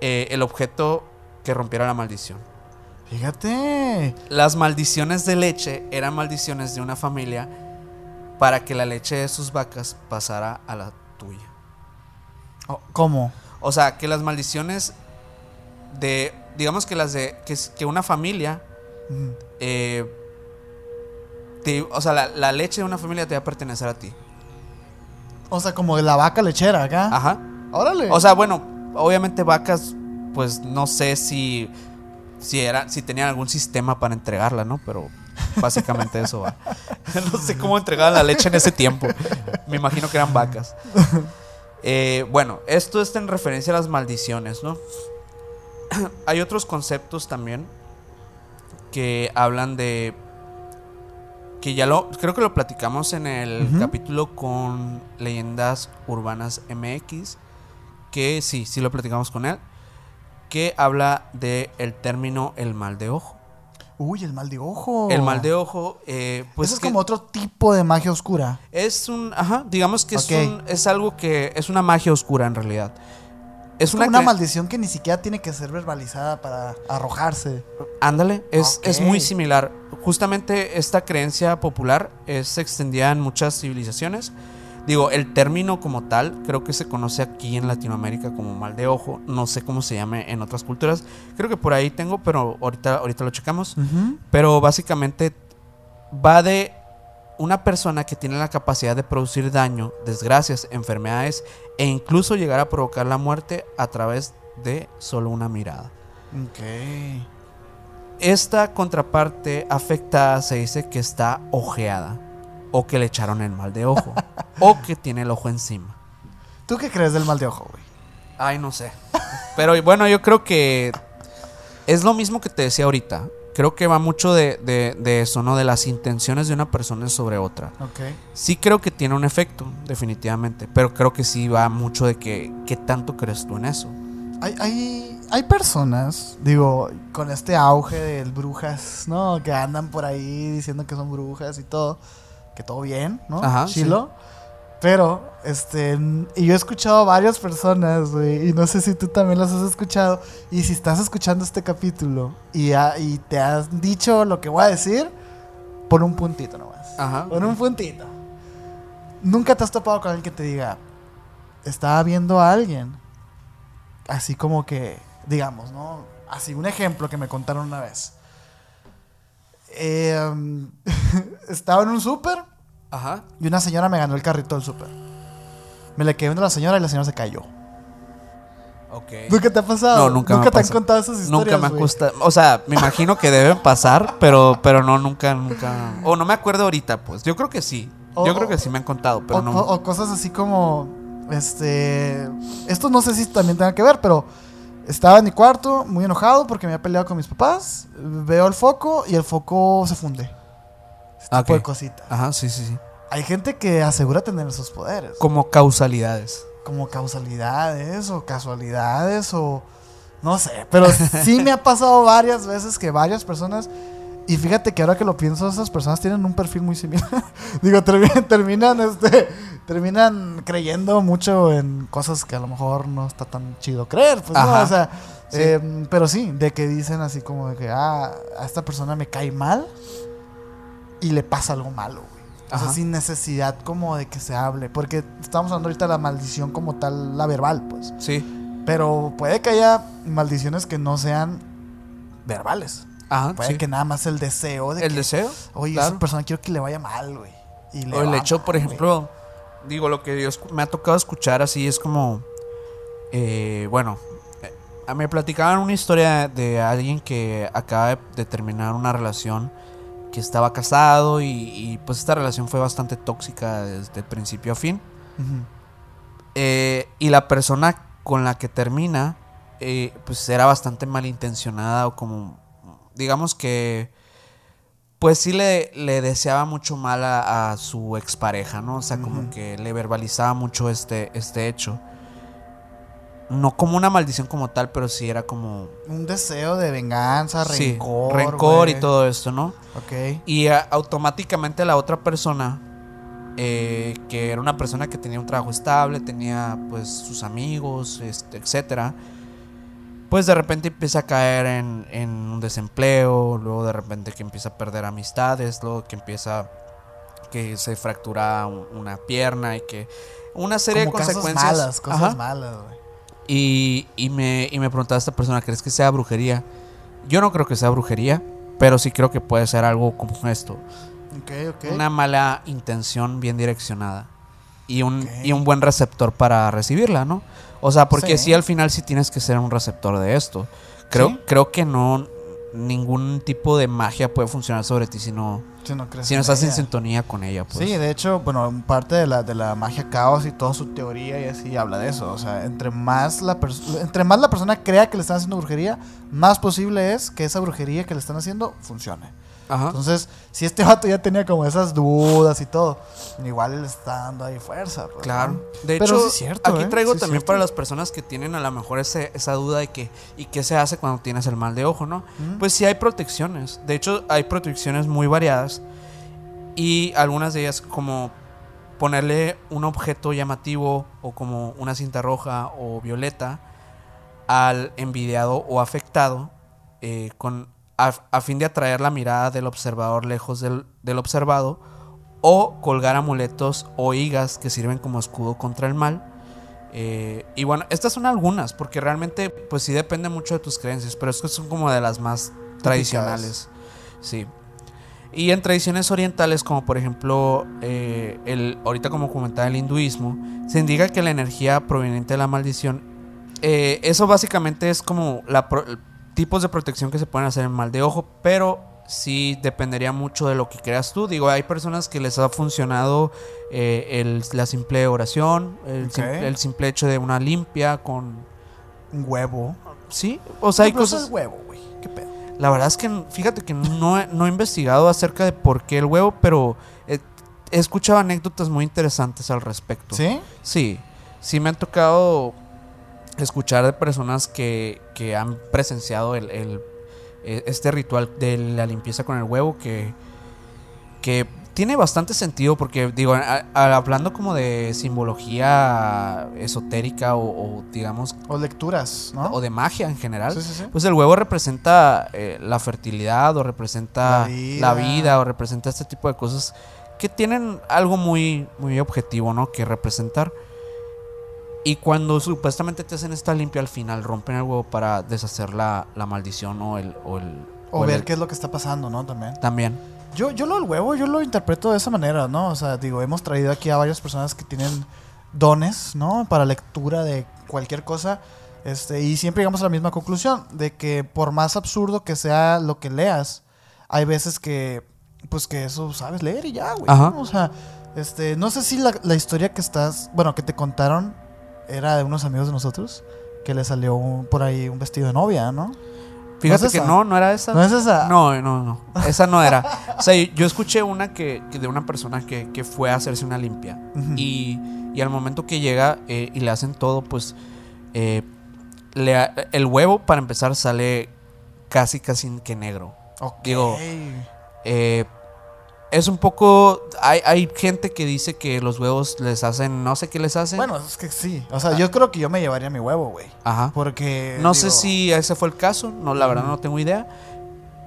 eh, el objeto que rompiera la maldición. Fíjate. Las maldiciones de leche eran maldiciones de una familia para que la leche de sus vacas pasara a la tuya. Oh, ¿Cómo? O sea, que las maldiciones de, digamos que las de, que, que una familia, Mm. eh, te- o sea, la, la leche de una familia te va a pertenecer a ti. O sea, como la vaca lechera acá. Ajá. Órale. O sea, bueno, obviamente vacas, pues no sé si, si, era, si tenían algún sistema para entregarla, ¿no? Pero básicamente eso va. no sé cómo entregaban la leche en ese tiempo. Me imagino que eran vacas. Eh, bueno, esto está en referencia a las maldiciones, ¿no? Hay otros conceptos también que hablan de que ya lo creo que lo platicamos en el capítulo con leyendas urbanas MX que sí, sí lo platicamos con él que habla de el término el mal de ojo. Uy, el mal de ojo. El mal de ojo eh, pues Eso es que como otro tipo de magia oscura. es un ajá, digamos que es un- es algo que es una magia oscura en realidad. Es una, maldición que ni siquiera tiene que ser verbalizada para arrojarse. Ándale, es, es muy similar. Justamente esta creencia popular es extendida en muchas civilizaciones. Digo, el término como tal creo que se conoce aquí en Latinoamérica como mal de ojo. No sé cómo se llame en otras culturas. Creo que por ahí tengo, pero ahorita, ahorita lo checamos. Pero básicamente va de una persona que tiene la capacidad de producir daño, desgracias, enfermedades e incluso llegar a provocar la muerte a través de solo una mirada. Ok. Esta contraparte afectada se dice que está ojeada o que le echaron el mal de ojo o que tiene el ojo encima. ¿Tú qué crees del mal de ojo, güey? Ay, no sé. Pero bueno, yo creo que es lo mismo que te decía ahorita. Creo que va mucho de, de- de eso, ¿no? De las intenciones de una persona sobre otra. Ok. Sí creo que tiene un efecto, definitivamente. Pero creo que sí va mucho de que qué tanto crees tú en eso. Hay, hay, hay personas, digo, con este auge de brujas, ¿no? Que andan por ahí diciendo que son brujas y todo. Que todo bien, ¿no? Ajá, Chilo. Pero, este, y yo he escuchado a varias personas, güey, y no sé si tú también las has escuchado. Y si estás escuchando este capítulo y, ha- y te has dicho lo que voy a decir, pon un puntito nomás. Ajá. Pon un puntito. Nunca te has topado con alguien que te diga, estaba viendo a alguien. Así como que, digamos, ¿no? Así, un ejemplo que me contaron una vez. Eh, um, estaba en un súper Ajá. y una señora me ganó el carrito del súper. Me le quedé viendo a la señora y la señora se cayó. Ok. ¿Nunca te ha pasado? No, nunca me ¿Nunca ha te han contado esas historias, Nunca me ha güey? costado. O sea, me imagino que deben pasar, pero, pero no, nunca, nunca. O no me acuerdo ahorita, pues. Yo creo que sí. O- Yo creo que sí me han contado, pero o, no. o- o cosas así como, este, esto no sé si también tenga que ver, pero estaba en mi cuarto muy enojado porque me había peleado con mis papás, veo el foco y el foco se funde. Este Ah, tipo de cositas. Ajá, sí, sí, sí. Hay gente que asegura tener esos poderes, Como causalidades. como causalidades o casualidades o no sé, pero sí me ha pasado varias veces que varias personas y fíjate que ahora que lo pienso, esas personas tienen un perfil muy similar. Digo, terminan, terminan, este, terminan creyendo mucho en cosas que a lo mejor no está tan chido creer. Pues, ¿no? O sea, Sí. eh, pero sí, de que dicen así como de que, ah, a esta persona me cae mal y le pasa algo malo, güey. O sea, sin necesidad como de que se hable. Porque estamos hablando ahorita de la maldición como tal, la verbal, pues. Sí. Pero puede que haya maldiciones que no sean verbales. Ajá. Puede sí. que nada más el deseo de El que, deseo. oye, claro. esa persona quiero que le vaya mal, güey. Y le O el hecho, mal, por güey. ejemplo, digo, lo que escu- me ha tocado escuchar así es como, eh, bueno, eh, me platicaban una historia de alguien que acaba de terminar una relación que estaba casado y, y, pues esta relación fue bastante tóxica desde principio a fin. Eh, y la persona con la que termina, eh, pues era bastante malintencionada o como, digamos que, pues sí le, le deseaba mucho mal a, a su expareja, ¿no? O sea, como que le verbalizaba mucho este, este hecho. No como una maldición como tal, pero sí era como... Un deseo de venganza, sí, rencor. rencor y todo esto, ¿no? Ok. Y a- automáticamente la otra persona, eh, que era una persona que tenía un trabajo estable, tenía pues sus amigos, este, etcétera, pues de repente empieza a caer en, en un desempleo, luego de repente que empieza a perder amistades, luego que empieza que se fractura un- una pierna y que una serie Como de cosas consecuencias. malas, cosas Ajá. malas, güey. Y, y me, y me preguntaba esta persona, ¿crees que sea brujería? Yo no creo que sea brujería, pero sí creo que puede ser algo como esto. Una mala intención bien direccionada. Y un, y un buen receptor para recibirla, ¿no? O sea, porque Sí. sí. al final sí tienes que ser un receptor de esto. Creo, Sí. creo que no ningún tipo de magia puede funcionar sobre ti si no, Si no, si no en estás en ella. sintonía con ella. Pues. Sí, de hecho, bueno, parte de la, de la magia caos y toda su teoría y así habla de eso. O sea, entre más la, entre más la persona crea que le están haciendo brujería, más posible es que esa brujería que le están haciendo funcione. Ajá. Entonces, si este vato ya tenía como esas dudas y todo, igual le está dando ahí fuerza. pues, Claro. ¿no? De Pero hecho, sí es cierto, aquí ¿eh? traigo Sí también para las personas que tienen a lo mejor ese, esa duda de que, ¿y qué se hace cuando tienes el mal de ojo, no? Pues sí hay protecciones. De hecho, hay protecciones muy variadas. Y algunas de ellas como ponerle un objeto llamativo o como una cinta roja o violeta al envidiado o afectado eh, con, a, a fin de atraer la mirada del observador lejos del, del observado o colgar amuletos o higas que sirven como escudo contra el mal. Eh, y bueno, estas son algunas, porque realmente pues sí depende mucho de tus creencias, pero estas son como de las más tradicionales. Sí. Y en tradiciones orientales, como por ejemplo, eh, el, ahorita como comentaba el hinduismo, se indica que la energía proveniente de la maldición, eh, eso básicamente es como la tipos de protección que se pueden hacer en mal de ojo, pero sí dependería mucho de lo que creas tú. Digo, hay personas que les ha funcionado eh, el- la simple oración, el, simple hecho de una limpia con... Un huevo. Sí, o sea, hay cosas... es huevo, güey. ¿Qué pedo? La verdad es que fíjate que no he, no he investigado acerca de por qué el huevo, pero he, he escuchado anécdotas muy interesantes al respecto. ¿Sí? Sí, sí me han tocado escuchar de personas que, que han presenciado el, el- e- este ritual de la limpieza con el huevo que, que tiene bastante sentido porque digo, a- a- hablando como de simbología esotérica o, o, digamos O lecturas, ¿no? o de magia en general, Sí, sí, sí. pues el huevo representa eh, la fertilidad o representa La la vida. vida. o representa este tipo de cosas que tienen algo muy, muy objetivo, ¿no? Que representar. Y cuando supuestamente te hacen esta limpia al final, rompen el huevo para deshacer la, la maldición o el... O, el, O el- ver qué es lo que está pasando, ¿no? También. También. Yo, yo lo del huevo, yo lo interpreto de esa manera, ¿no? O sea, digo, hemos traído aquí a varias personas que tienen dones, ¿no? Para lectura de cualquier cosa. Este, y siempre llegamos a la misma conclusión, de que por más absurdo que sea lo que leas, hay veces que, pues que eso sabes leer y ya, güey. O sea, este, no sé si la, la historia que estás, bueno, que te contaron era de unos amigos de nosotros, que le salió un- por ahí un vestido de novia, ¿no? Fíjate es que no, no era esa. ¿No es esa? No, no, no. Esa no era. O sea, yo, escuché una que, que de una persona que, que fue a hacerse una limpia. Y, y al momento que llega eh, y le hacen todo, pues eh, le el huevo para empezar sale casi casi que negro. Ok. digo, Eh, es un poco... Hay, hay gente que dice que los huevos les hacen... No sé qué les hacen. Bueno, es que sí. O sea, yo creo que yo me llevaría mi huevo, güey. Ajá. Porque. No sé si ese fue el caso, no, la verdad no tengo idea.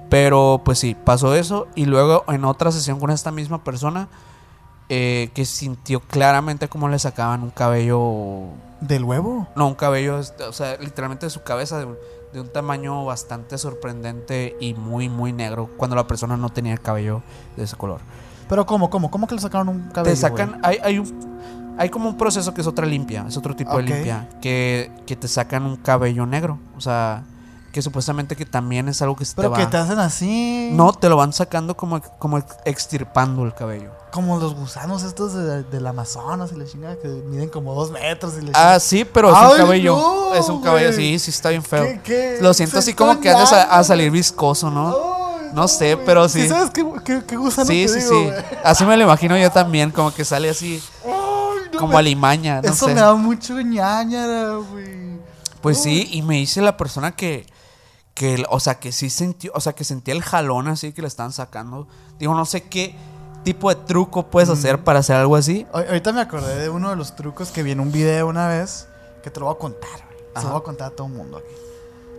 Pero pues sí, pasó eso. Y luego en otra sesión con esta misma persona, eh, que sintió claramente cómo le sacaban un cabello. ¿Del huevo? No, un cabello, este, o sea, literalmente de su cabeza, de un, de un tamaño bastante sorprendente y muy, muy negro, cuando la persona no tenía el cabello de ese color. Pero ¿cómo, cómo? ¿Cómo que le sacaron un cabello? Te sacan, hay, hay, un, hay como un proceso que es otra limpia, es otro tipo de limpia, que, que te sacan un cabello negro. O sea, que supuestamente que también es algo que se Pero te que va. te hacen así. No, te lo van sacando como, como extirpando el cabello. Como los gusanos estos de- del Amazonas y la chingada que miden como dos metros y la Ah, sí, pero es Ay, un cabello. no, es un cabello, güey. sí, sí está bien feo. ¿Qué- qué? Lo siento Se así como que andas a, salir viscoso, ¿no? No sé, pero sí. ¿sabes qué, qué, qué gusano Sí, sí, digo, sí. Así me lo imagino yo también, como que sale así, no, como alimaña, no Eso sé. me da mucho ñañara, güey. Pues sí, y me dice la persona que, que, o sea, que sí sintió, o sea, que sentía el jalón así que le estaban sacando. Digo, no sé qué tipo de truco puedes hacer para hacer algo así. Ahor- Ahorita me acordé de uno de los trucos que vi en un video una vez que te lo voy a contar, güey. Se lo voy a contar a todo el mundo aquí.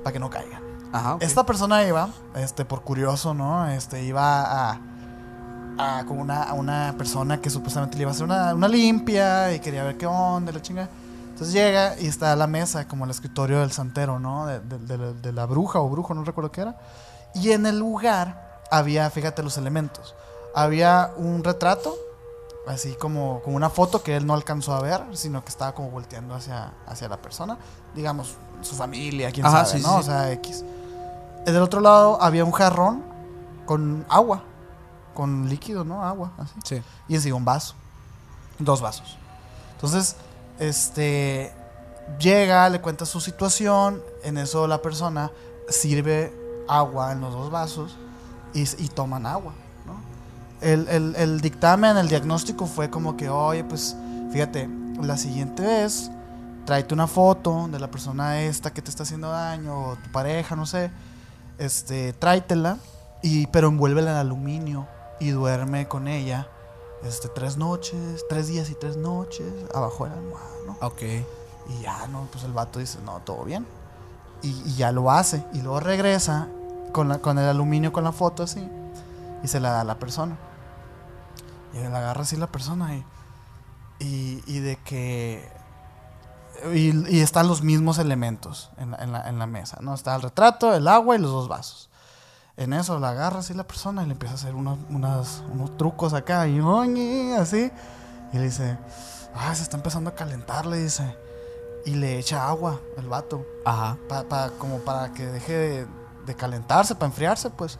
Para que no caigan. Ajá. Esta persona iba, este, por curioso, ¿no? Este, iba a, a con una, a una persona que supuestamente le iba a hacer una, una limpia y quería ver qué onda, la chinga. Entonces llega y está a la mesa, como el escritorio del santero, ¿no? De, de- de la- de la bruja o brujo, no recuerdo qué era. Y en el lugar había, fíjate los elementos. Había un retrato, así como, como una foto que él no alcanzó a ver, sino que estaba como volteando hacia, hacia la persona. Digamos, su familia, quién Ajá, sabe, sí, ¿no? sí, O sea, X. Del otro lado había un jarrón con agua, con líquido, ¿no? Agua, así. Sí. Y encima un vaso. Dos vasos. Entonces, este. Llega, le cuenta su situación. En eso la persona sirve agua en los dos vasos y, y toman agua, ¿no? El, el- el dictamen, el diagnóstico fue como que, oye, pues fíjate, la siguiente vez tráete una foto de la persona esta que te está haciendo daño o tu pareja, no sé. Este, tráetela, y, pero envuélvela en aluminio y duerme con ella este, tres noches, tres días y tres noches abajo de la almohada, ¿no? Ok. Y ya, no, pues el vato dice, no, todo bien. Y, y ya lo hace. Y luego regresa con, la, con el aluminio, con la foto así. Y se la da a la persona. Y la agarra así la persona y... Y, y de que... Y, y están los mismos elementos en la, en la- en la mesa, ¿no? Está el retrato, el agua y los dos vasos. En eso la agarra así la persona y le empieza a hacer unos, unas- unos trucos acá y oñe, así. Y le dice, ah, se está empezando a calentar, le dice. Y le echa agua el vato, Ajá. pa- pa- como para que deje de, de calentarse, para enfriarse, pues.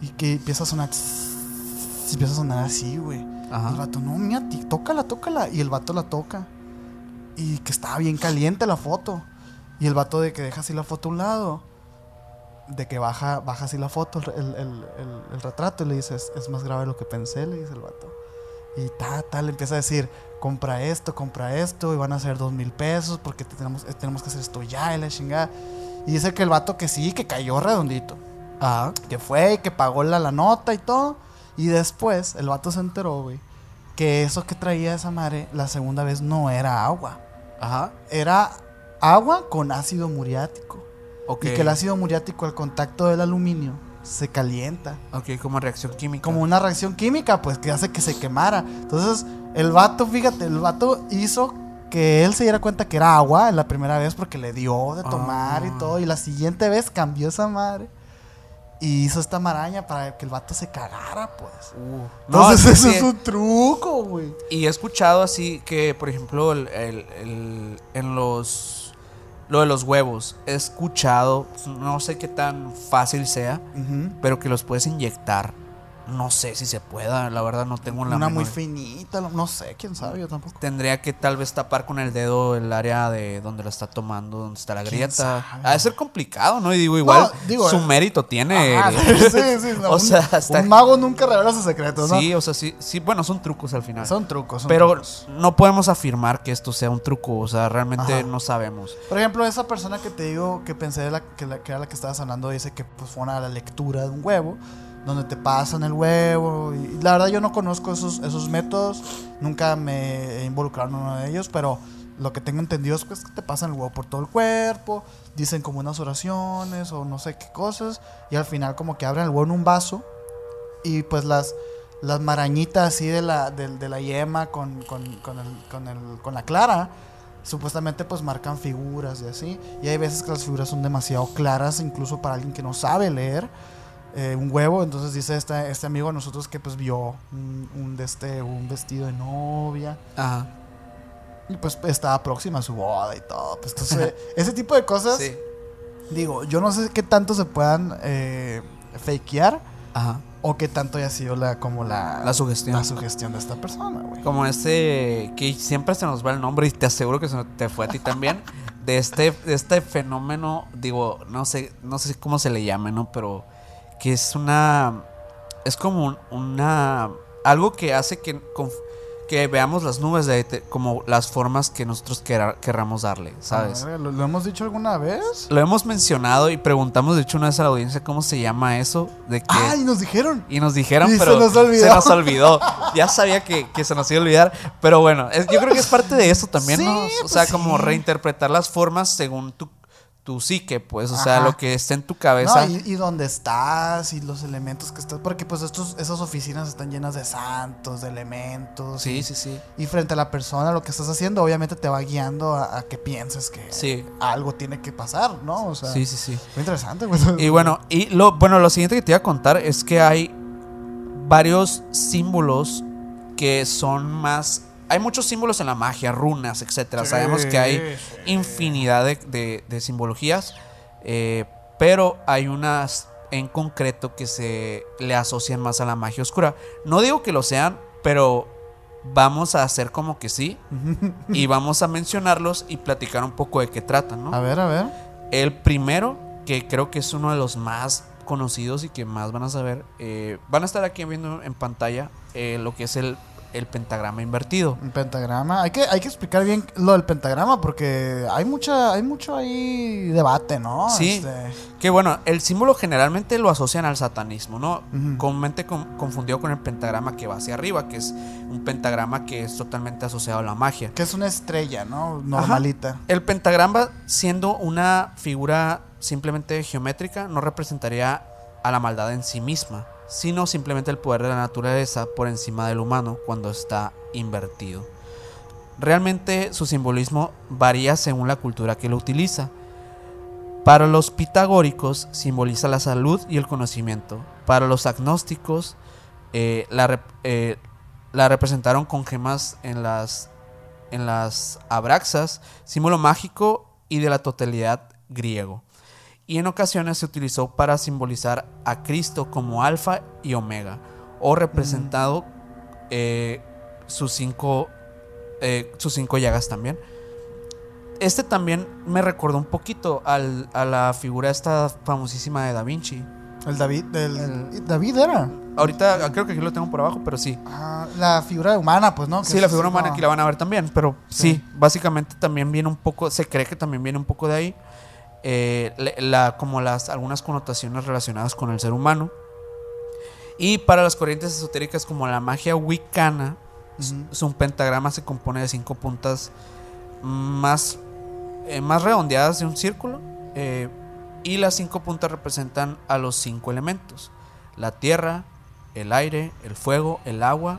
Y que empieza a sonar, empieza a sonar así, güey. Y el Ajá. vato, no, mira, ti- tócala, tócala. Y el vato la toca. Y que estaba bien caliente la foto. Y el vato de que deja así la foto a un lado. De que baja, baja así la foto, el, el- el- retrato. Y le dice, es, es más grave de lo que pensé, le dice el vato. Y ta, ta, le empieza a decir, compra esto, compra esto. Y van a ser dos mil pesos porque te tenemos, eh, tenemos que hacer esto ya y la chingada. Y dice que el vato que sí, que cayó redondito. Ajá. Que fue y que pagó la, la nota y todo. Y después el vato se enteró, güey, que eso que traía esa madre la segunda vez no era agua. Ajá. Era agua con ácido muriático. Y que el ácido muriático al contacto del aluminio se calienta. Ok, como reacción química. Como una reacción química, pues que hace que se quemara. Entonces, el vato, fíjate, el vato hizo que él se diera cuenta que era agua la primera vez porque le dio de tomar y Ah. todo. Y la siguiente vez cambió esa madre. Y hizo esta maraña para que el vato se cagara, pues. Uh, Entonces, eso sí. es un truco, güey. Y he escuchado así que, por ejemplo, el, el- el- en los. Lo de los huevos. He escuchado, no sé qué tan fácil sea, pero que los puedes inyectar. No sé si se pueda, la verdad no tengo la Una muy finita, no sé, quién sabe, yo tampoco. Tendría que tal vez tapar con el dedo el área de donde lo está tomando, donde está la ¿Quién grieta. Ha de ser complicado, ¿no? Y digo, igual digo, su eh, mérito tiene. Ajá, sí, sí, no, o un, sea, hasta- un mago nunca revela sus secretos, ¿no? Sí, o sea, sí, sí, bueno, son trucos al final. Son trucos, son pero trucos. no podemos afirmar que esto sea un truco, o sea, realmente Ajá. no sabemos. Por ejemplo, esa persona que te digo que pensé la, que, la- que era la que estabas hablando dice que pues, fue una la lectura de un huevo, donde te pasan el huevo. Y, la verdad yo no conozco esos, esos métodos, nunca me he involucrado en uno de ellos, pero lo que tengo entendido es que te pasan el huevo por todo el cuerpo, dicen como unas oraciones o no sé qué cosas, y al final como que abren el huevo en un vaso y pues las... Las marañitas así de la, de, la yema con, con, con, el- con el- con la clara, supuestamente pues marcan figuras y así. Y hay veces que las figuras son demasiado claras, incluso para alguien que no sabe leer eh, un huevo. Entonces dice este, este amigo de nosotros que pues vio un, un de este, un vestido de novia. Ajá. Y pues estaba próxima a su boda y todo. Pues entonces, ese tipo de cosas Sí. Digo, yo no sé qué tanto se puedan eh, fakear Ajá. o qué tanto haya sido la, como la, La sugestión. la sugestión de esta persona, güey. Como este, que siempre se nos va el nombre y te aseguro que se te fue a ti también, de este, de este fenómeno, digo, no sé, no sé cómo se le llame, ¿no? Pero que es una, es como un- una, algo que hace que, que veamos las nubes de, como las formas que nosotros querramos darle, ¿sabes? Ver, ¿Lo, lo hemos dicho alguna vez? Lo hemos mencionado y preguntamos, de hecho, una vez a la audiencia cómo se llama eso, de que... ¡Ay, nos dijeron! Y nos dijeron, Y se pero nos olvidó. se nos olvidó. Ya sabía que, que se nos iba a olvidar. Pero bueno, es- yo creo que es parte de eso también, Sí, ¿no? O pues sea, sí. como reinterpretar las formas según tu, tu psique, pues. O sea, lo que esté en tu cabeza. No, y, y dónde estás y los elementos que estás. Porque pues estos, esas oficinas están llenas de santos, de elementos. Sí, y, sí, sí. y frente a la persona, lo que estás haciendo, obviamente te va guiando a, a que pienses que Sí. algo tiene que pasar, ¿no? O sea, Sí, sí, sí. muy interesante, güey. Y bueno, y lo, bueno, lo siguiente que te iba a contar es que hay varios símbolos que son más. Hay muchos símbolos en la magia, runas, etcétera. Sí, Sabemos que hay infinidad de, de- de simbologías, eh, pero hay unas en concreto que se le asocian más a la magia oscura. No digo que lo sean, pero vamos a hacer como que sí y vamos a mencionarlos y platicar un poco de qué tratan, ¿no? A ver, a ver. El primero, que creo que es uno de los más conocidos y que más van a saber, eh, van a estar aquí viendo en pantalla eh, lo que es el, el pentagrama invertido. Un pentagrama. Hay que, hay que explicar bien lo del pentagrama porque hay mucha, hay mucho ahí debate, ¿no? Sí. Este, Que bueno, el símbolo generalmente lo asocian al satanismo, ¿no? Ujú. Comúnmente con- confundido con el pentagrama que va hacia arriba, que es un pentagrama que es totalmente asociado a la magia. que es una estrella, ¿no? Normalita. El pentagrama, siendo una figura simplemente geométrica, no representaría a la maldad en sí misma, sino simplemente el poder de la naturaleza por encima del humano cuando está invertido. Realmente su simbolismo varía según la cultura que lo utiliza. Para los pitagóricos simboliza la salud y el conocimiento. Para los agnósticos eh, eh, la representaron con gemas en las, en las abraxas, símbolo mágico y de la totalidad griego. Y en ocasiones se utilizó para simbolizar a Cristo como alfa y omega, o representado eh, sus cinco eh, sus cinco llagas también. Este también me recordó un poquito al- a la figura esta famosísima de Da Vinci. El David, el, El- David era. Ahorita creo que aquí lo tengo por abajo, pero sí. Ah, la figura humana, pues, ¿no? Que Sí, la figura humana aquí la van a ver también, pero Sí. sí, básicamente también viene un poco, se cree que también viene un poco de ahí, eh, la, como las algunas connotaciones relacionadas con el ser humano. Y para las corrientes esotéricas como la magia wicana, Ujú. es un pentagrama se compone de cinco puntas más, eh, más redondeadas de un círculo. eh, y las cinco puntas representan a los cinco elementos. La tierra, el aire, el fuego, el agua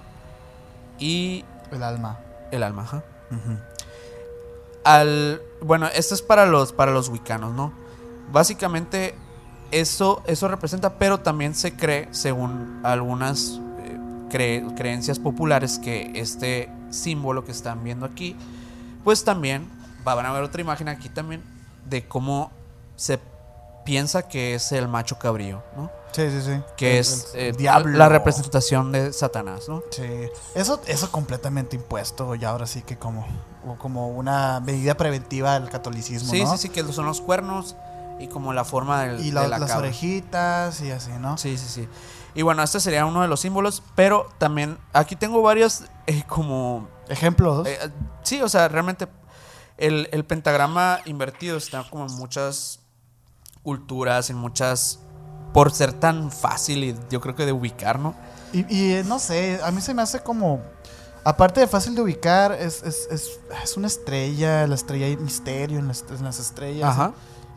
y El alma. el alma. ajá. Al, bueno, esto es para los, para los wicanos, ¿no? Básicamente eso, eso representa, pero también se cree, según algunas eh, cre- creencias populares, que este símbolo que están viendo aquí, pues también, va- van a ver otra imagen aquí también, de cómo se piensa que es el macho cabrío, ¿no? Sí, sí, sí. Que El- es el- el eh, diablo. la representación de Satanás, ¿no? Sí. Eso, eso completamente impuesto y ahora sí que como, como una medida preventiva del catolicismo, Sí, ¿no? sí, sí, que son los cuernos y como la forma del, Y la- de la las cabra. orejitas y así, ¿no? Sí, sí, sí. Y bueno, este sería uno de los símbolos, pero también aquí tengo varios eh, como... Ejemplos. eh, sí, o sea, realmente el, el pentagrama invertido está como en muchas culturas, en muchas... Por ser tan fácil y yo creo que de ubicar, ¿no? Y, y, eh, no sé, a mí se me hace como. Aparte de fácil de ubicar, es, es, es, es una estrella, la estrella hay misterio en las, en las estrellas, Ajá.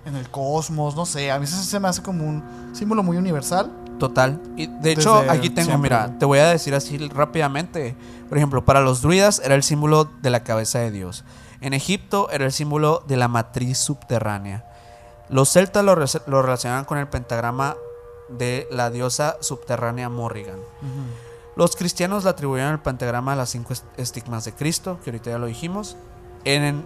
en el cosmos, no sé. A mí se, se me hace como un símbolo muy universal. Total. Y de hecho, aquí tengo, siempre, mira, te voy a decir así rápidamente. Por ejemplo, para los druidas era el símbolo de la cabeza de Dios. En Egipto era el símbolo de la matriz subterránea. Los celtas lo, relacionaban con el pentagrama de la diosa subterránea Morrigan. Los cristianos le atribuyeron el pentagrama a las cinco est- estigmas de Cristo, que ahorita ya lo dijimos. En,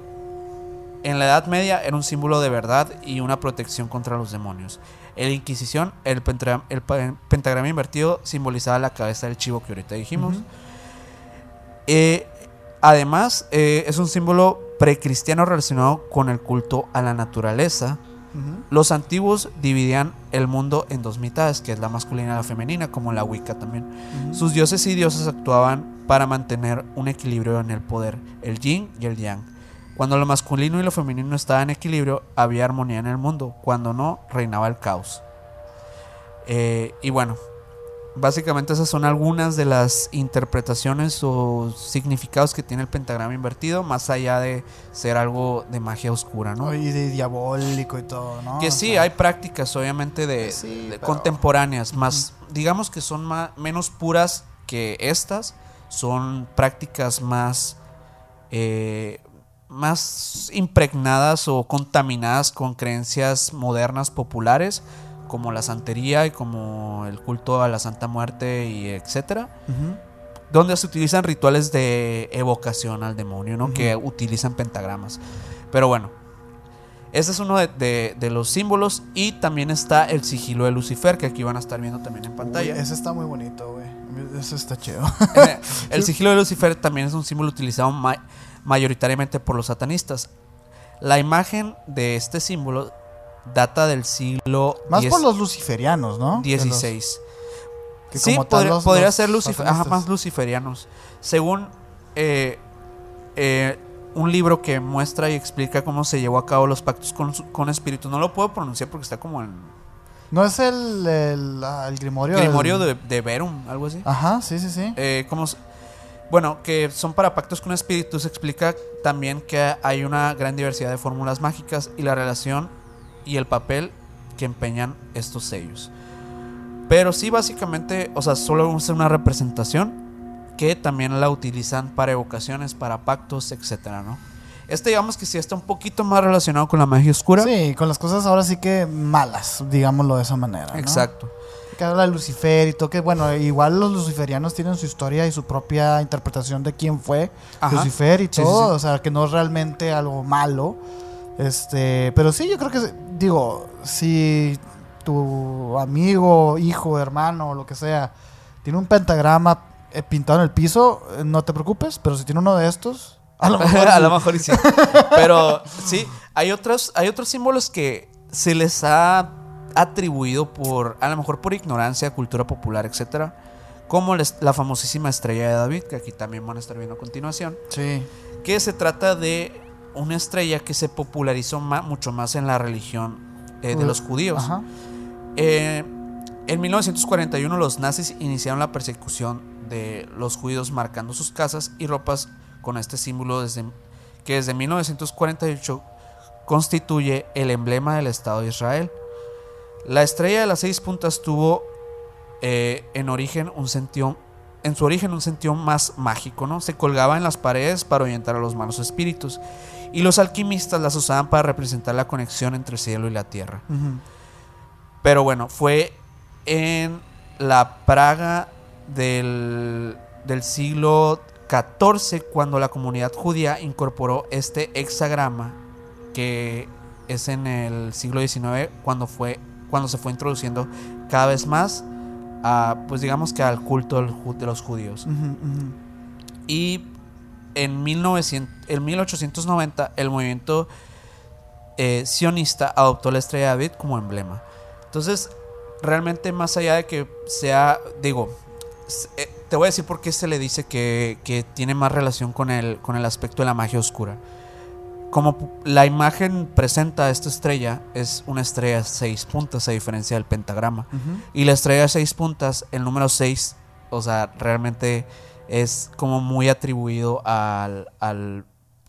En la Edad Media era un símbolo de verdad y una protección contra los demonios. En la Inquisición, el, pentagrama invertido simbolizaba la cabeza del chivo que ahorita dijimos. Eh, además, eh, es un símbolo precristiano relacionado con el culto a la naturaleza. Los antiguos dividían el mundo en dos mitades, que es la masculina y la femenina, como la Wicca también. Sus dioses y diosas actuaban para mantener un equilibrio en el poder, el yin y el yang. Cuando lo masculino y lo femenino estaban en equilibrio, había armonía en el mundo. Cuando no, reinaba el caos. Eh, y bueno, básicamente esas son algunas de las interpretaciones o significados que tiene el pentagrama invertido, más allá de ser algo de magia oscura, ¿no? Y de diabólico y todo, ¿no? Que O sí, sea, hay prácticas obviamente de, Sí, de pero- contemporáneas, más digamos que son ma- menos puras que estas, son prácticas más eh, más impregnadas o contaminadas con creencias modernas populares como la santería y como el culto a la Santa Muerte y etcétera, donde se utilizan rituales de evocación al demonio, ¿no? Que utilizan pentagramas. Pero bueno, ese es uno de, de- de los símbolos y también está el sigilo de Lucifer, que aquí van a estar viendo también en pantalla. Uy, ese está muy bonito, güey. Ese está chido. el sigilo de Lucifer también es un símbolo utilizado ma- mayoritariamente por los satanistas. La imagen de este símbolo data del siglo Más diez- por los luciferianos, ¿no? Que los- 16. que sí, podría, los- podría los ser Lucifer, ajá, más luciferianos. Según eh, eh, un libro que muestra y explica cómo se llevó a cabo los pactos con, con espíritus. No lo puedo pronunciar porque está como en ¿No es el, el, el Grimorio? Grimorio del- de, de Verum, algo así. Ajá, sí, sí, sí. Eh, como bueno, que son para pactos con espíritus, explica también que hay una gran diversidad de fórmulas mágicas y la relación y el papel que empeñan estos sellos. Pero sí, básicamente, o sea, solo es una representación que también la utilizan para evocaciones, para pactos, etcétera, ¿no? Este, digamos que sí está un poquito más relacionado con la magia oscura. Sí, con las cosas ahora sí que malas, digámoslo de esa manera. ¿no? Exacto. Que habla de Lucifer y todo, que bueno, igual los luciferianos tienen su historia y su propia interpretación de quién fue Ajá. Lucifer y Sí, todo, sí, sí. o sea, que no es realmente algo malo. Este, pero sí, yo creo que, digo, si tu amigo, hijo, hermano, lo que sea, tiene un pentagrama eh, pintado en el piso, eh, no te preocupes, pero si tiene uno de estos, a lo mejor. a lo mejor sí. Pero sí, hay otros, hay otros símbolos que se les ha atribuido por, a lo mejor por ignorancia, cultura popular, etcétera, como les- la famosísima estrella de David, que aquí también van a estar viendo a continuación, Sí. que se trata de una estrella que se popularizó mucho más en la religión eh, de los judíos. Ajá. Eh, en 1941 los nazis iniciaron la persecución de los judíos marcando sus casas y ropas con este símbolo desde, que desde 1948 constituye el emblema del Estado de Israel. La estrella de las seis puntas tuvo eh, en origen un sentido en su origen un sentido más mágico, ¿no? Se colgaba en las paredes para orientar a los malos espíritus y los alquimistas las usaban para representar la conexión entre el cielo y la tierra. Pero bueno, fue en la Praga del, del siglo XIV cuando la comunidad judía incorporó este hexagrama que es en el siglo XIX cuando fue cuando se fue introduciendo cada vez más a, pues digamos que al culto de los judíos. Y en, 1900, en 1890 el movimiento eh, sionista adoptó la estrella de David como emblema. Entonces, realmente más allá de que sea, digo, eh, te voy a decir por qué se le dice que, que tiene más relación con el, con el aspecto de la magia oscura. Como la imagen presenta a esta estrella, es una estrella de seis puntas a diferencia del pentagrama. Y la estrella de seis puntas, el número 6, o sea, realmente es como muy atribuido al, al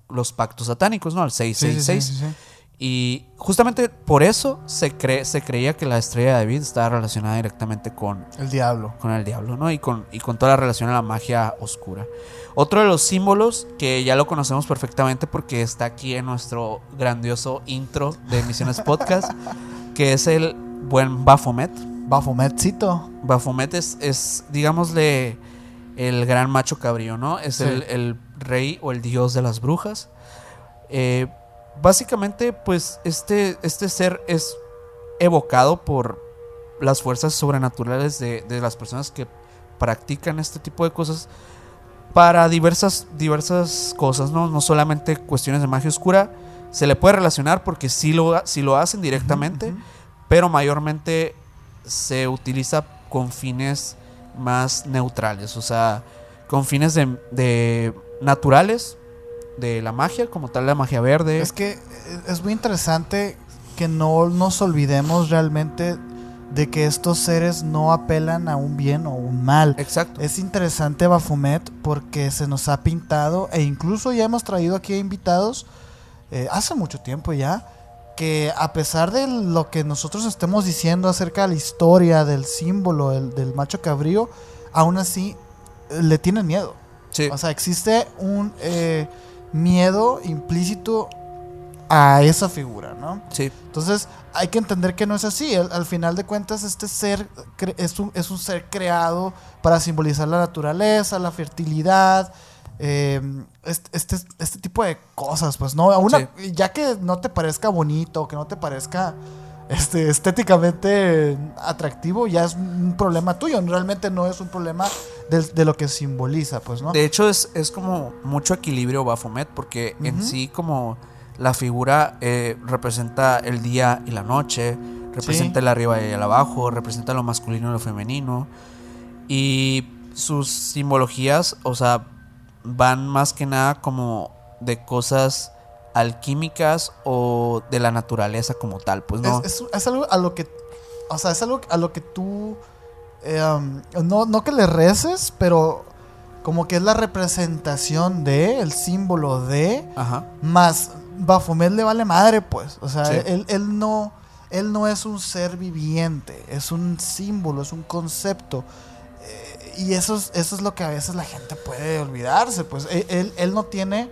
los pactos satánicos, ¿no? Al Sí, sí, 666. sí, sí, sí. Y justamente por eso se, cree, se creía que la estrella de David estaba relacionada directamente con, El diablo. con el diablo, ¿no? Y con, y con toda la relación a la magia oscura. Otro de los símbolos que ya lo conocemos perfectamente porque está aquí en nuestro grandioso intro de Emisiones Podcast, que es el buen Baphomet. Bafometcito. Baphomet es, es, digámosle, el gran macho cabrío, ¿no? Es Sí. el, el rey o el dios de las brujas. Eh, básicamente, pues este, este ser es evocado por las fuerzas sobrenaturales de, de las personas que practican este tipo de cosas para diversas, diversas cosas, ¿no? No solamente cuestiones de magia oscura. Se le puede relacionar porque sí lo, sí lo hacen directamente, pero mayormente se utiliza con fines más neutrales, o sea, con fines de, de naturales de la magia, como tal la magia verde. Es que eh, es muy interesante que no nos olvidemos realmente de que estos seres no apelan a un bien o un mal. Exacto. Es interesante Bafumet porque se nos ha pintado e incluso ya hemos traído aquí a invitados eh, hace mucho tiempo ya que a pesar de lo que nosotros estemos diciendo acerca de la historia del símbolo del, del macho cabrío, aún así eh, le tienen miedo. Sí. O sea, existe un eh, miedo implícito a esa figura, ¿no? sí. Entonces hay que entender que no es así. Al, al final de cuentas, este ser cre- es un, es un ser creado para simbolizar la naturaleza, la fertilidad, eh, este, este, este tipo de cosas, pues no. Una- Ya que no te parezca bonito, que no te parezca este, estéticamente atractivo, ya es un problema tuyo. Realmente no es un problema de, lo que simboliza, pues, ¿no? De hecho, es, es como mucho equilibrio Baphomet, porque en sí, como la figura eh, representa el día y la noche, representa Sí. el arriba y el abajo, representa lo masculino y lo femenino. Y sus simbologías, o sea, van más que nada como de cosas alquímicas o de la naturaleza como tal, pues no. Es, es- es algo a lo que. O sea, es algo a lo que tú. eh, um, no, no que le reces, pero como que es la representación de, el símbolo de. Ajá. Más Baphomet le vale madre, pues. O sea, Sí. él, él no. Él no es un ser viviente, es un símbolo, es un concepto. Y eso es, eso es lo que a veces la gente puede olvidarse. Pues él, él- él no tiene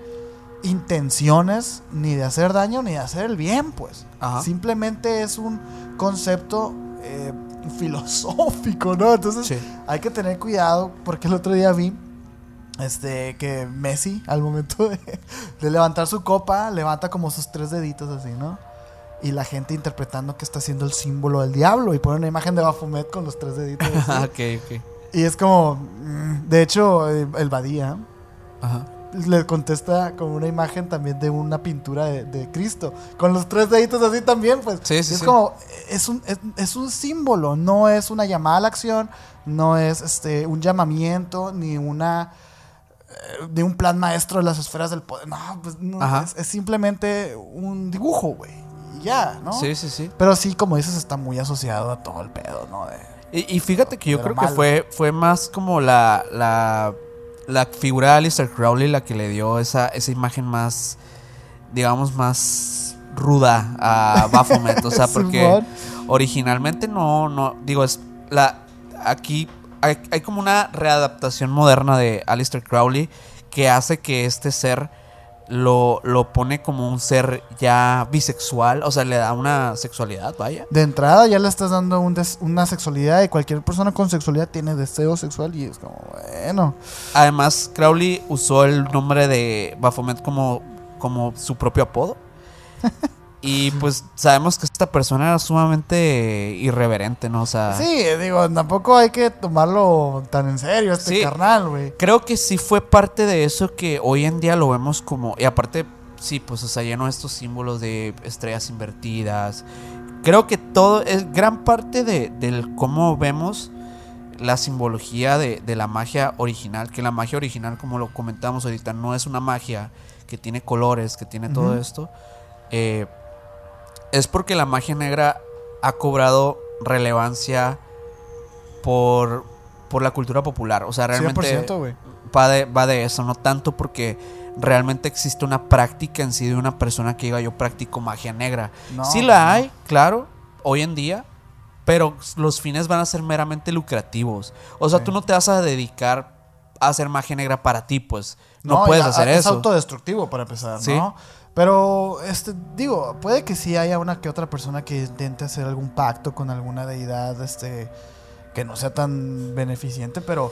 intenciones ni de hacer daño ni de hacer el bien, pues. Ajá. Simplemente es un concepto eh, filosófico, ¿no? Entonces Sí. hay que tener cuidado porque el otro día vi este que Messi al momento de, de levantar su copa levanta como sus tres deditos así, ¿no? Y la gente interpretando que está haciendo el símbolo del diablo y pone una imagen de Baphomet con los tres deditos. así. ok, ok. Y es como, mm, de hecho, eh, el Badía Ajá. le contesta con una imagen también de una pintura de, de Cristo, con los tres deditos así también, pues. Sí, sí, es sí. como, es un, es, es un símbolo, no es una llamada a la acción, no es este un llamamiento, ni una eh, de un plan maestro de las esferas del poder. No, pues no, es simplemente un dibujo, güey. Y ya, ¿no? Sí, sí, sí. Pero sí, como dices, está muy asociado a todo el pedo, ¿no? De- Y, y fíjate que yo creo que fue, fue más como la, la, la figura de Alistair Crowley la que le dio esa, esa imagen más, digamos, más ruda a Baphomet. O sea, porque originalmente no, no, digo, es la, aquí hay, hay como una readaptación moderna de Alistair Crowley que hace que este ser lo, lo pone como un ser ya bisexual, o sea, le da una sexualidad, vaya. De entrada ya le estás dando un des- una sexualidad y cualquier persona con sexualidad tiene deseo sexual y es como, bueno. Además, Crowley usó el nombre de Baphomet como, como su propio apodo. y pues sabemos que esta persona era sumamente irreverente, ¿no? O sea, Sí, digo, tampoco hay que tomarlo tan en serio este Sí. carnal, güey. creo que sí fue parte de eso que hoy en día lo vemos como. Y aparte, sí, pues, o sea, llenó estos símbolos de estrellas invertidas. Creo que todo es gran parte de, del cómo vemos la simbología de, de la magia original. Que la magia original, como lo comentamos ahorita, no es una magia que tiene colores, que tiene todo esto. Eh, es porque la magia negra ha cobrado relevancia por, por la cultura popular. O sea, realmente 100%, güey. va de, va de eso, no tanto porque realmente existe una práctica en sí de una persona que diga yo practico magia negra. No, sí la no. hay, claro, hoy en día, pero los fines van a ser meramente lucrativos. O sea, Sí. tú no te vas a dedicar a hacer magia negra para ti, pues. No, puedes hacer es eso. autodestructivo para empezar, Sí. ¿no? Pero, este, digo, puede que sí haya una que otra persona que intente hacer algún pacto con alguna deidad, este, que no sea tan beneficiente, pero,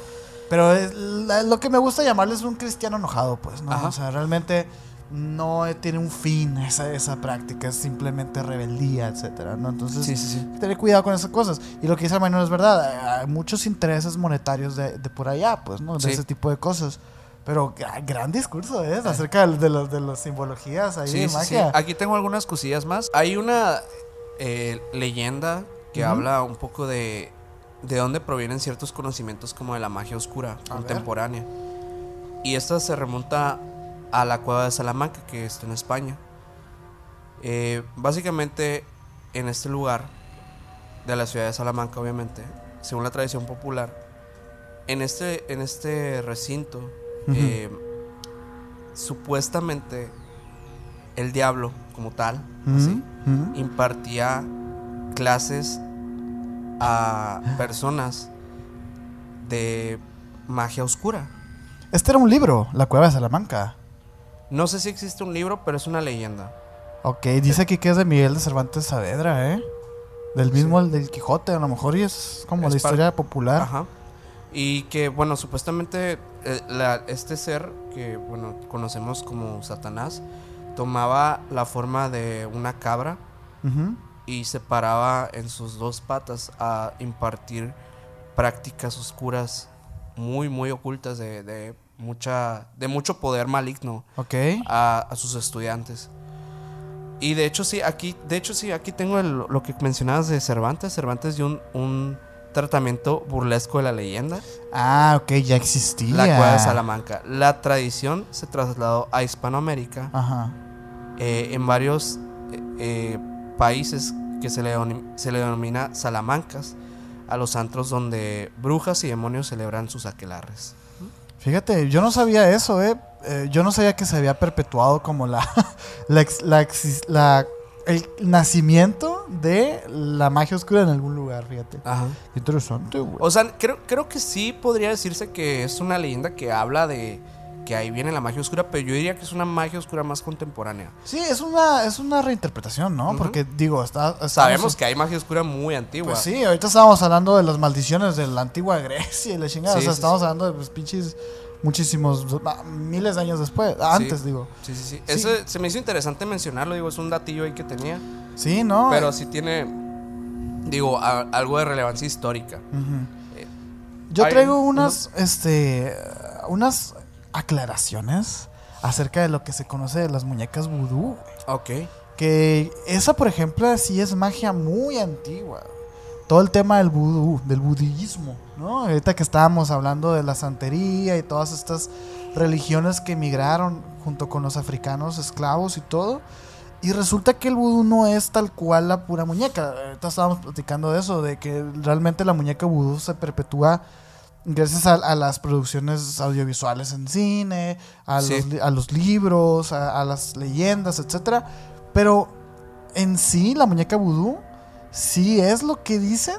pero es la- lo que me gusta llamarle es un cristiano enojado, pues, ¿no? Ajá. O sea, realmente no tiene un fin esa, esa práctica, es simplemente rebeldía, etcétera, ¿no? Entonces, Sí, sí, sí. tener cuidado con esas cosas. Y lo que dice Manuel es verdad, hay muchos intereses monetarios de, de por allá, pues, ¿no? De ese tipo de cosas. Pero gra- gran discurso es acerca de, los, de las simbologías ahí Sí, de sí, sí. magia. Aquí tengo algunas cosillas más. Hay una eh, leyenda que habla un poco de de dónde provienen ciertos conocimientos como de la magia oscura A contemporánea. Y esta se remonta a la cueva de Salamanca, que está en España. Eh, básicamente, en este lugar de la ciudad de Salamanca, obviamente, según la tradición popular, en este, en este recinto, Eh, supuestamente el diablo, como tal, así, impartía clases a personas de magia oscura. Este era un libro, La Cueva de Salamanca. No sé si existe un libro, pero es una leyenda. Ok, dice aquí que es de Miguel de Cervantes Saavedra, ¿eh? Del mismo el del Quijote, a lo mejor, y es como Es la historia popular. Ajá. Y que, bueno, supuestamente eh, la- este ser que, bueno, conocemos como Satanás, tomaba la forma de una cabra y se paraba en sus dos patas a impartir prácticas oscuras muy, muy ocultas de, de mucha, de mucho poder maligno a, a sus estudiantes. Y de hecho sí, aquí, de hecho sí, aquí tengo el- lo que mencionabas de Cervantes. Cervantes dio un, un tratamiento burlesco de la leyenda, Ah, ok, ya existía. la cueva de Salamanca. La tradición se trasladó a Hispanoamérica Ajá. eh, en varios eh, eh, países que se le, se le denomina salamancas a los antros donde brujas y demonios celebran sus aquelarres. Fíjate, yo no sabía eso, ¿eh? Eh, yo no sabía que se había perpetuado como la, la, ex- la, exis- la- el nacimiento de la magia oscura en algún lugar, fíjate. Ajá. Qué interesante, güey. O sea, creo, creo que sí podría decirse que es una leyenda que habla de que ahí viene la magia oscura, pero yo diría que es una magia oscura más contemporánea. Sí, es una, es una reinterpretación, ¿no? Porque, digo, está, estamos- Sabemos que hay magia oscura muy antigua. Pues sí, ahorita estábamos hablando de las maldiciones de la antigua Grecia y la chingada. Sí, o sea, sí, estamos sí. hablando de pues, pinches muchísimos, ah, miles de años después, antes, Sí. digo. Sí, sí, sí. Sí. Eso se me hizo interesante mencionarlo, digo, es un datillo ahí que tenía, Sí, ¿no? pero sí tiene, digo, a- algo de relevancia histórica. Eh, Yo traigo unas, este, unas aclaraciones acerca de lo que se conoce de las muñecas vudú. Ok. Que esa, por ejemplo, sí es magia muy antigua. Todo el tema del vudú, del budismo, ¿no? Ahorita que estábamos hablando de la santería y todas estas religiones que emigraron junto con los africanos esclavos y todo. Y resulta que el vudú no es tal cual la pura muñeca. Ahorita estábamos platicando de eso, de que realmente la muñeca vudú se perpetúa gracias a, a las producciones audiovisuales en cine, a, Sí. los, li- a los libros, a, a las leyendas, etcétera. Pero en sí, la muñeca vudú sí es lo que dicen,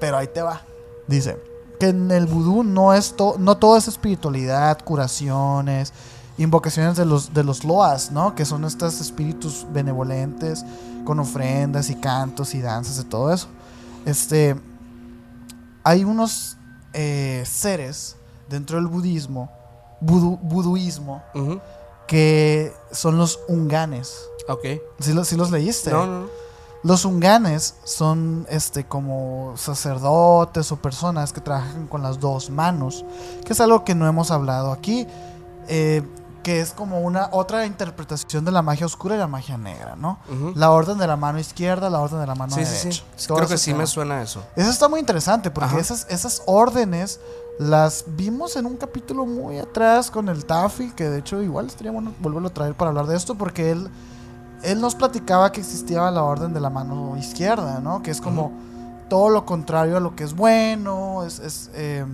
pero ahí te va. Dice que en el vudú no, es to- no todo es espiritualidad, curaciones, invocaciones de los, de los loas, ¿no? Que son estos espíritus benevolentes con ofrendas y cantos y danzas y todo eso. Este, hay unos eh, seres dentro del budismo, vudú- buduismo, que son los unganes. Ok. ¿Sí, los- sí los leíste? No, no, no. Los unganes son este como sacerdotes o personas que trabajan con las dos manos, que es algo que no hemos hablado aquí, eh, que es como una otra interpretación de la magia oscura y la magia negra, ¿no? La orden de la mano izquierda, la orden de la mano Sí, sí, derecha. sí. Todo Creo que sí tema. me suena eso. Eso está muy interesante porque Ajá. esas, esas órdenes las vimos en un capítulo muy atrás con el Taffy, que de hecho igual estaría bueno volverlo a traer para hablar de esto porque él, él nos platicaba que existía la orden de la mano izquierda, ¿no? Que es como todo lo contrario a lo que es bueno, es, es, eh,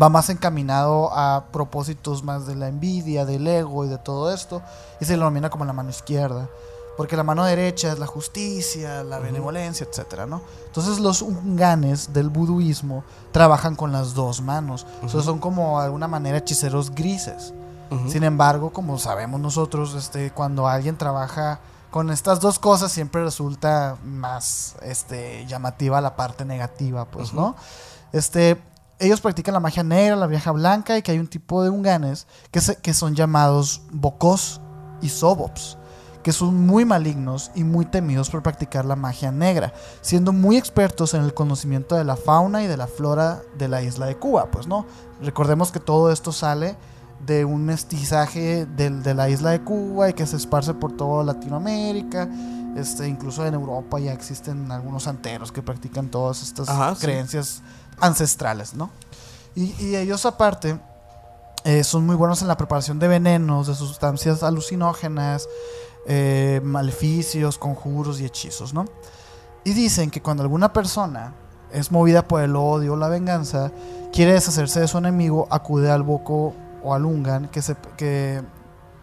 va más encaminado a propósitos más de la envidia, del ego y de todo esto, y se lo denomina como la mano izquierda. Porque la mano derecha es la justicia, la benevolencia, etcétera, ¿no? Entonces los unganes del buduismo trabajan con las dos manos. O sea, son como de alguna manera hechiceros grises. Sin embargo, como sabemos nosotros, este, cuando alguien trabaja con estas dos cosas, siempre resulta más este, llamativa la parte negativa, pues. ¿no? Este, ellos practican la magia negra, la magia blanca, y que hay un tipo de unganes que, se- que son llamados bocos. y Sobops, que son muy malignos y muy temidos por practicar la magia negra, siendo muy expertos en el conocimiento de la fauna y de la flora de la isla de Cuba, pues no. Recordemos que todo esto sale de un mestizaje del- de, la isla de Cuba y que se esparce por toda Latinoamérica. Este, incluso en Europa ya existen algunos santeros que practican todas estas Ajá, sí. creencias ancestrales, ¿no? Y, y ellos aparte eh, son muy buenos en la preparación de venenos, de sustancias alucinógenas, eh, maleficios, conjuros y hechizos, ¿no? Y dicen que cuando alguna persona es movida por el odio o la venganza, quiere deshacerse de su enemigo, acude al Boco o al Ungan que se, que,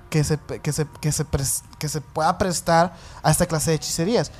que se, que se, que se, que se pueda prestar a esta clase de hechicerías.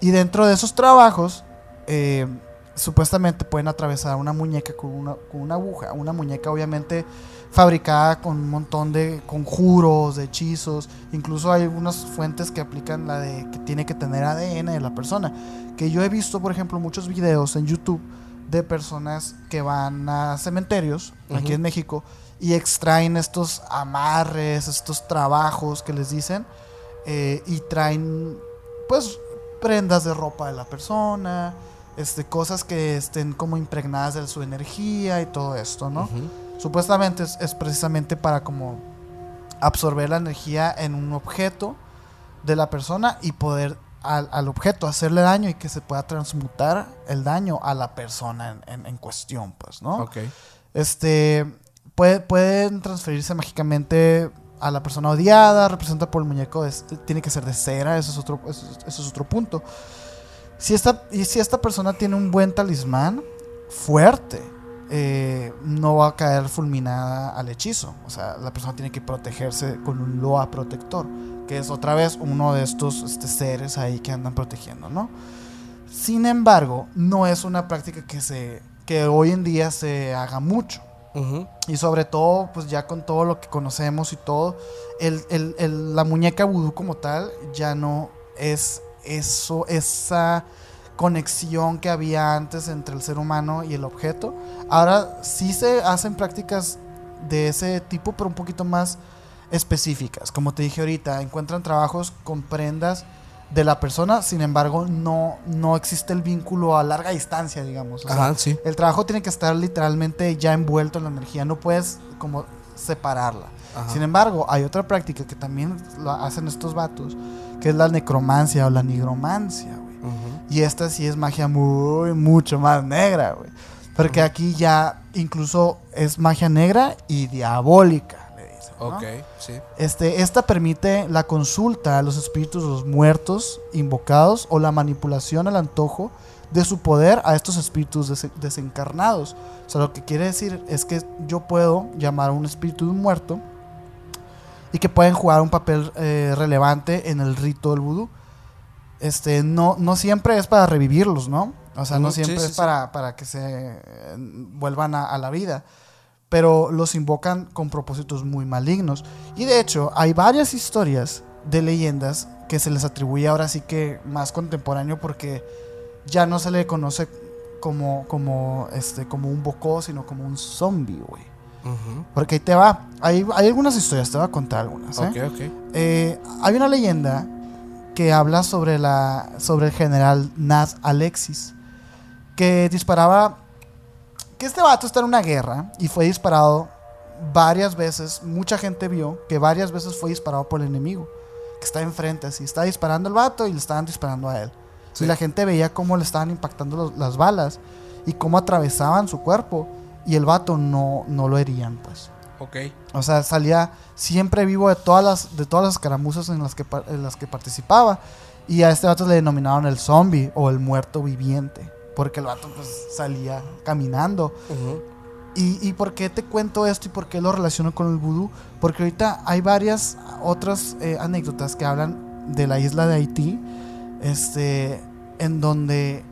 Y dentro de esos trabajos, eh, supuestamente pueden atravesar una muñeca con una, con una aguja. Una muñeca obviamente fabricada con un montón de conjuros, de hechizos. Incluso hay unas fuentes que aplican la de que tiene que tener ADN de la persona. Que yo he visto, por ejemplo, muchos videos en YouTube de personas que van a cementerios aquí en México y extraen estos amarres, estos trabajos que les dicen eh, y traen pues prendas de ropa de la persona, este, cosas que estén como impregnadas de su energía y todo esto, ¿no? Supuestamente es, es precisamente para como absorber la energía en un objeto de la persona y poder al, al objeto hacerle daño y que se pueda transmutar el daño a la persona en, en- en cuestión, pues, ¿no? Ok. Este puede, pueden transferirse mágicamente a la persona odiada, representa por el muñeco, tiene que ser de cera, eso es otro, eso es- eso es otro punto. Si esta, y si esta persona tiene un buen talismán fuerte, eh, no va a caer fulminada al hechizo. O sea, la persona tiene que protegerse con un loa protector, que es otra vez uno de estos este, seres ahí que andan protegiendo, ¿no? Sin embargo, no es una práctica que, se, que hoy en día se haga mucho. Y sobre todo, pues ya con todo lo que conocemos y todo, el, el- el- la muñeca vudú como tal ya no es eso, esa conexión que había antes entre el ser humano y el objeto. Ahora sí se hacen prácticas de ese tipo, pero un poquito más específicas. Como te dije ahorita, encuentran trabajos con prendas de la persona, sin embargo, no, no existe el vínculo a larga distancia, digamos. O sea, Ajá, sí. el trabajo tiene que estar literalmente ya envuelto en la energía, no puedes como separarla. Ajá. Sin embargo, hay otra práctica que también lo hacen estos vatos, que es la necromancia o la nigromancia, güey. Y esta sí es magia muy, mucho más negra, güey. Porque aquí ya incluso es magia negra y diabólica, Ok, sí. Este, esta permite la consulta a los espíritus de los muertos invocados o la manipulación al antojo de su poder a estos espíritus des- desencarnados. O sea, lo que quiere decir es que yo puedo llamar a un espíritu de un muerto y que pueden jugar un papel eh, relevante en el rito del vudú. Este, no, no siempre es para revivirlos, ¿no? O sea, no sí, siempre sí, es para, para que se eh, vuelvan a, a la vida pero los invocan con propósitos muy malignos. Y de hecho, hay varias historias de leyendas que se les atribuye ahora sí que más contemporáneo porque ya no se le conoce como, como, este, como un bocó, sino como un zombie, güey. Porque ahí te va. Hay, hay algunas historias, te voy a contar algunas. ¿eh? Ok, ok. Eh, hay una leyenda que habla sobre, la, sobre el general Naz Alexis, que disparaba, que este vato está en una guerra y fue disparado varias veces, mucha gente vio que varias veces fue disparado por el enemigo, que está enfrente así, está disparando el vato y le estaban disparando a él. Sí. Y la gente veía cómo le estaban impactando los- las balas y cómo atravesaban su cuerpo y el vato no, no lo herían, pues. Ok. O sea, salía siempre vivo de todas las, de todas las escaramuzas en las, que, en las que participaba. Y a este vato le denominaron el zombie o el muerto viviente. Porque el vato pues salía caminando. ¿Y, y por qué te cuento esto y por qué lo relaciono con el vudú? Porque ahorita hay varias otras eh, anécdotas que hablan de la isla de Haití. Este, en donde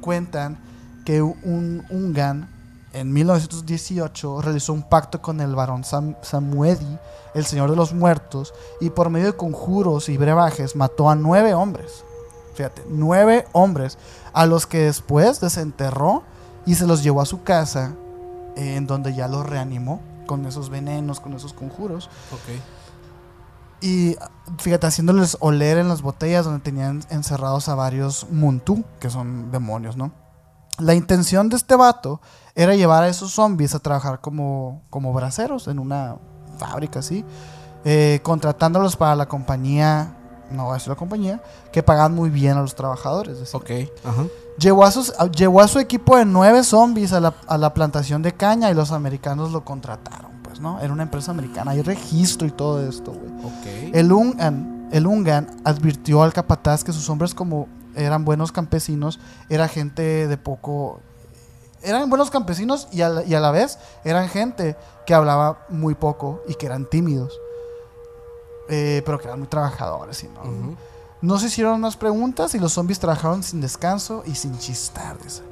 cuentan que un Ungan en 1918 realizó un pacto con el varón Sam- Samuedi, el señor de los muertos, y por medio de conjuros y brebajes mató a nueve hombres. Fíjate, nueve hombres, a los que después desenterró y se los llevó a su casa, eh, en donde ya los reanimó con esos venenos, con esos conjuros. Ok. Y fíjate, haciéndoles oler en las botellas donde tenían encerrados a varios Muntu, que son demonios, ¿no? La intención de este vato era llevar a esos zombies a trabajar como, como braceros en una fábrica así, eh, contratándolos para la compañía, no voy a decir la compañía, que pagaban muy bien a los trabajadores. Ok. Ajá. Llevó a, sus, llevó a su equipo de nueve zombies a la, a la plantación de caña y los americanos lo contrataron, pues, ¿no? Era una empresa americana, hay registro y todo esto, güey. Ok. El Ungan, el Ungan advirtió al capataz que sus hombres como eran buenos campesinos, era gente de poco... Eran buenos campesinos y a, la, y a la vez eran gente que hablaba muy poco y que eran tímidos. Eh, pero que eran muy trabajadores y no. No se hicieron más preguntas y los zombies trabajaron sin descanso y sin chistar. dice.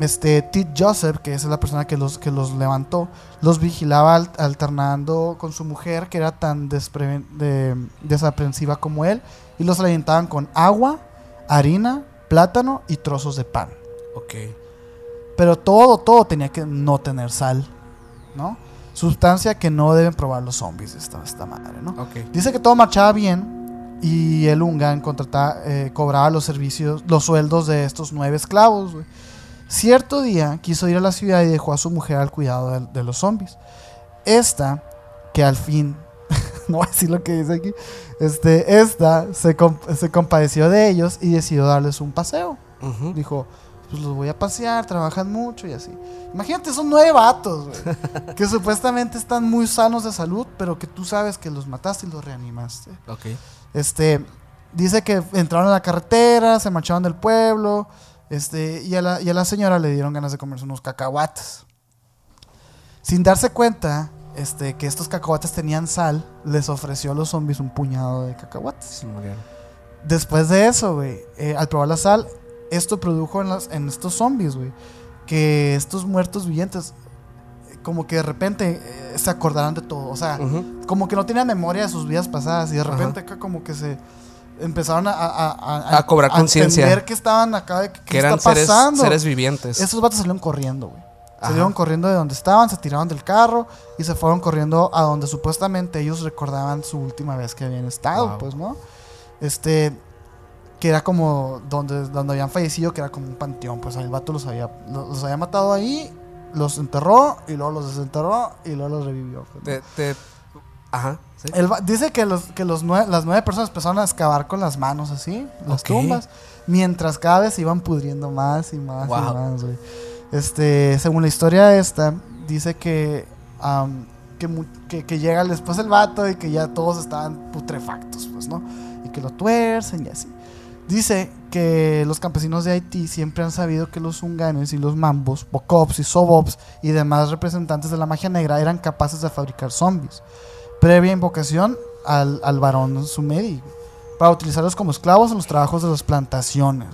Este, Tit Joseph, que es la persona que los, que los levantó, los vigilaba al- alternando con su mujer, que era tan de- desaprensiva como él, y los alimentaban con agua, harina, plátano y trozos de pan. Ok. Pero todo, todo tenía que no tener sal, ¿no? Sustancia que no deben probar los zombies, esta, esta madre, ¿no? Dice que todo marchaba bien y el Ungan contrataba, eh, cobraba los servicios, los sueldos de estos nueve esclavos. güey. Cierto día quiso ir a la ciudad y dejó a su mujer al cuidado de, de los zombies. Esta, que al fin, no voy a decir lo que dice aquí, este, esta se, comp- se compadeció de ellos y decidió darles un paseo. Dijo, pues los voy a pasear, trabajan mucho y así. Imagínate, son nueve vatos, güey, que supuestamente están muy sanos de salud, pero que tú sabes que los mataste y los reanimaste. Ok. Este, dice que entraron a la carretera, se marcharon del pueblo, este, y a la, y a la señora le dieron ganas de comerse unos cacahuates. Sin darse cuenta, este, que estos cacahuates tenían sal, les ofreció a los zombies un puñado de cacahuates. Se murieron. Después de eso, güey, eh, al probar la sal, esto produjo en, las, en estos zombies, güey, que estos muertos vivientes, eh, como que de repente eh, se acordaran de todo. O sea, como que no tenían memoria de sus vidas pasadas y de repente acá como que se empezaron a, a, a- A cobrar conciencia. entender que estaban acá, de que, Que ¿qué eran está pasando. seres vivientes. Estos vatos salieron corriendo, güey. Salieron corriendo de donde estaban, se tiraron del carro y se fueron corriendo a donde supuestamente ellos recordaban su última vez que habían estado, Wow. pues, ¿no? Este, que era como donde, donde habían fallecido, que era como un panteón, pues el vato los había, los, había matado ahí, los enterró y luego los desenterró y luego los revivió. pues, ¿no? Te- te- Ajá. sí. El va- dice que, los, que los nue- las nueve personas empezaron a excavar con las manos así, las tumbas, mientras cada vez se iban pudriendo más y más y más. Este, según la historia esta, dice que, que, que, que llega después el vato y que ya todos estaban putrefactos, pues, ¿no? Y que lo tuercen y así. Dice que los campesinos de Haití siempre han sabido que los unganes y los mambos, bocops y sobops y demás representantes de la magia negra eran capaces de fabricar zombies, previa invocación al, al varón Sumeri, para utilizarlos como esclavos en los trabajos de las plantaciones.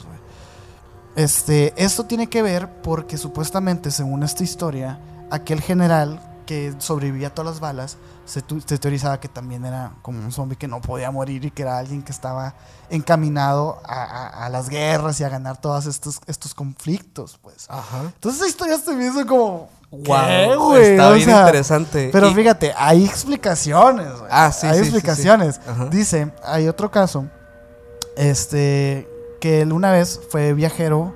Este, esto tiene que ver porque supuestamente, según esta historia, aquel general que sobrevivía a todas las balas, se, teorizaba que también era como un zombie que no podía morir y que era alguien que estaba encaminado a, a- a las guerras y a ganar todos estos, estos conflictos, pues. Ajá. Entonces esa historia se me hizo como... Wow. ¿qué, güey? Está O bien sea, interesante. Pero Y- fíjate, hay explicaciones. güey. Ah, sí, Hay sí, sí, sí. explicaciones. Dice, hay otro caso, este, que él una vez fue viajero,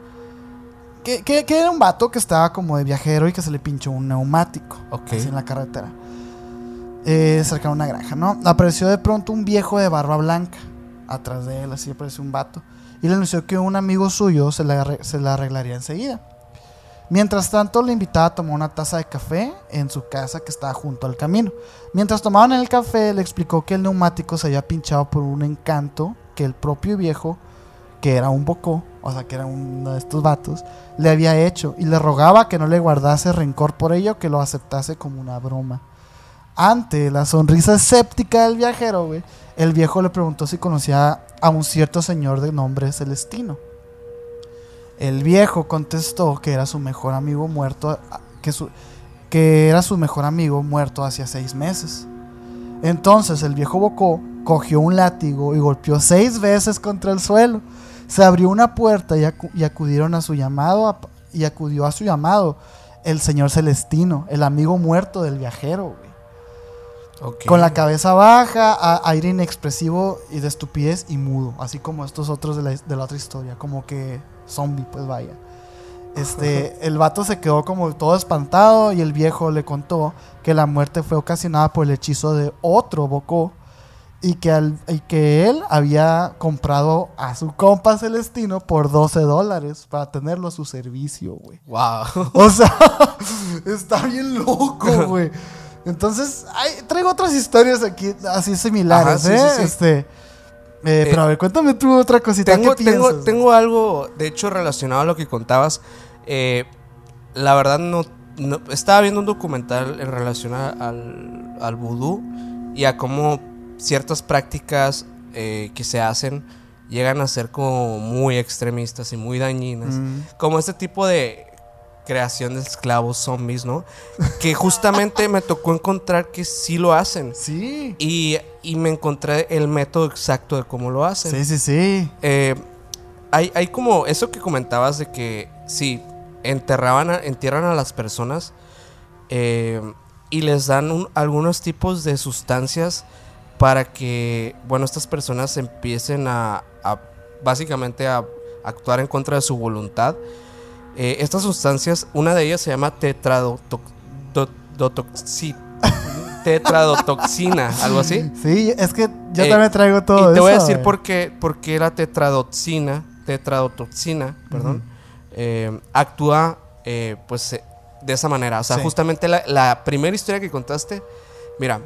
que, que- que era un vato que estaba como de viajero y que se le pinchó un neumático, Ok. así en la carretera, eh, cerca de una granja, ¿no? Apareció de pronto un viejo de barba blanca, atrás de él, así apareció un vato, y le anunció que un amigo suyo se la, se la arreglaría enseguida. Mientras tanto, le invitaba a tomar una taza de café en su casa que estaba junto al camino. Mientras tomaban el café, le explicó que el neumático se había pinchado por un encanto que el propio viejo, que era un bocó, o sea, que era uno de estos vatos, le había hecho y le rogaba que no le guardase rencor por ello, que lo aceptase como una broma. Ante la sonrisa escéptica del viajero, el viejo le preguntó si conocía a un cierto señor de nombre Celestino. El viejo contestó que era su mejor amigo muerto, que, que era su mejor amigo muerto hacía seis meses. Entonces el viejo Bocó cogió un látigo y golpeó seis veces contra el suelo. Se abrió una puerta y, acu- y acudieron a su llamado a- y acudió a su llamado el señor Celestino, el amigo muerto del viajero. güey. Con la cabeza baja, a- aire inexpresivo y de estupidez y mudo. Así como estos otros de la, de la otra historia. Como que zombie, pues vaya. Este, el vato se quedó como todo espantado y el viejo le contó que la muerte fue ocasionada por el hechizo de otro Bocó y que, al- y que él había comprado a su compa Celestino por 12 dólares para tenerlo a su servicio, güey. Wow. O sea, está bien loco, güey. Entonces, ay, traigo otras historias aquí así similares, Ajá, sí, ¿eh? sí, sí. Este, eh, pero a ver, cuéntame tú otra cosita. tengo, ¿Qué tengo, piensas? tengo algo, de hecho, relacionado a lo que contabas. Eh, la verdad, no, no- Estaba viendo un documental en relación a- al, al vudú y a cómo ciertas prácticas eh, que se hacen llegan a ser como muy extremistas y muy dañinas. Mm, Como este tipo de creación de esclavos zombies, ¿no? Que justamente me tocó encontrar que sí lo hacen. sí. Y, y me encontré el método exacto de cómo lo hacen. Sí, sí, sí. Eh, hay, hay como eso que comentabas de que sí, enterraban a- entierran a las personas eh, y les dan un- algunos tipos de sustancias para que, bueno, estas personas empiecen a, a básicamente a actuar en contra de su voluntad. Eh, estas sustancias, una de ellas se llama tetradotoxina, tetradotoxina, algo así. Sí, es que yo Eh, también traigo todo Y te voy a eso, decir güey. por qué, por qué la tetradoxina, tetradotoxina, perdón, eh, actúa eh, pues eh, de esa manera. O sea, Sí. justamente la, la primera historia que contaste, mira,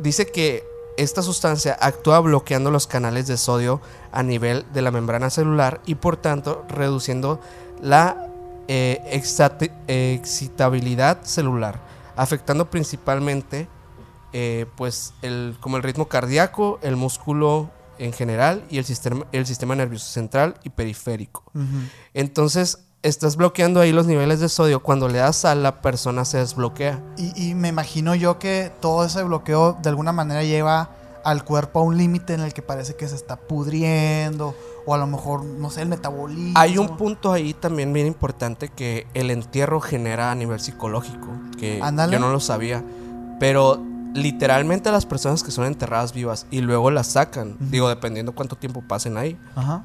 dice que esta sustancia actúa bloqueando los canales de sodio a nivel de la membrana celular y por tanto reduciendo la eh, excita- excitabilidad celular, afectando principalmente eh, pues el, como el ritmo cardíaco, el músculo en general y el sistema, el sistema nervioso central y periférico. Entonces, estás bloqueando ahí los niveles de sodio. Cuando le das sal, la persona se desbloquea. Y, y me imagino yo que todo ese bloqueo de alguna manera lleva al cuerpo a un límite en el que parece que se está pudriendo o a lo mejor, no sé, el metabolismo. Hay un punto ahí también bien importante que el entierro genera a nivel psicológico, que yo no lo sabía. Pero literalmente las personas que son enterradas vivas y luego las sacan, digo, dependiendo cuánto tiempo pasen ahí, Ajá.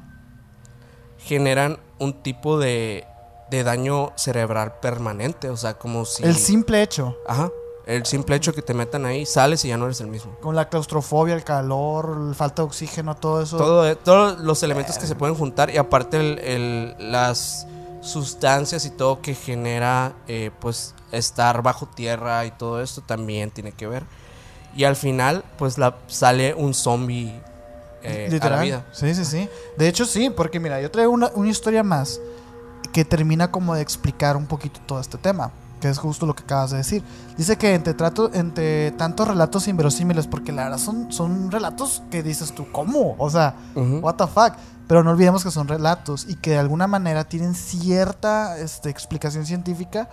generan un tipo de, de daño cerebral permanente. O sea, como si... El simple hecho, Ajá. El simple hecho que te metan ahí, sales y ya no eres el mismo. con la claustrofobia, el calor, la falta de oxígeno, todo eso. Todo, eh, todos los elementos que se pueden juntar y aparte el- el- las sustancias y todo que genera eh, pues estar bajo tierra y todo esto también tiene que ver. Y al final pues la, sale un zombie eh, a la Literal. vida. Sí, sí, sí. De hecho, sí, porque mira, yo traigo una, una historia más que termina como de explicar un poquito todo este tema, que es justo lo que acabas de decir. Dice que entre, trato, entre tantos relatos inverosímiles, porque la verdad son, son relatos que dices tú, ¿cómo? O sea, Ujú. what the fuck. Pero no olvidemos que son relatos y que de alguna manera tienen cierta este, explicación científica.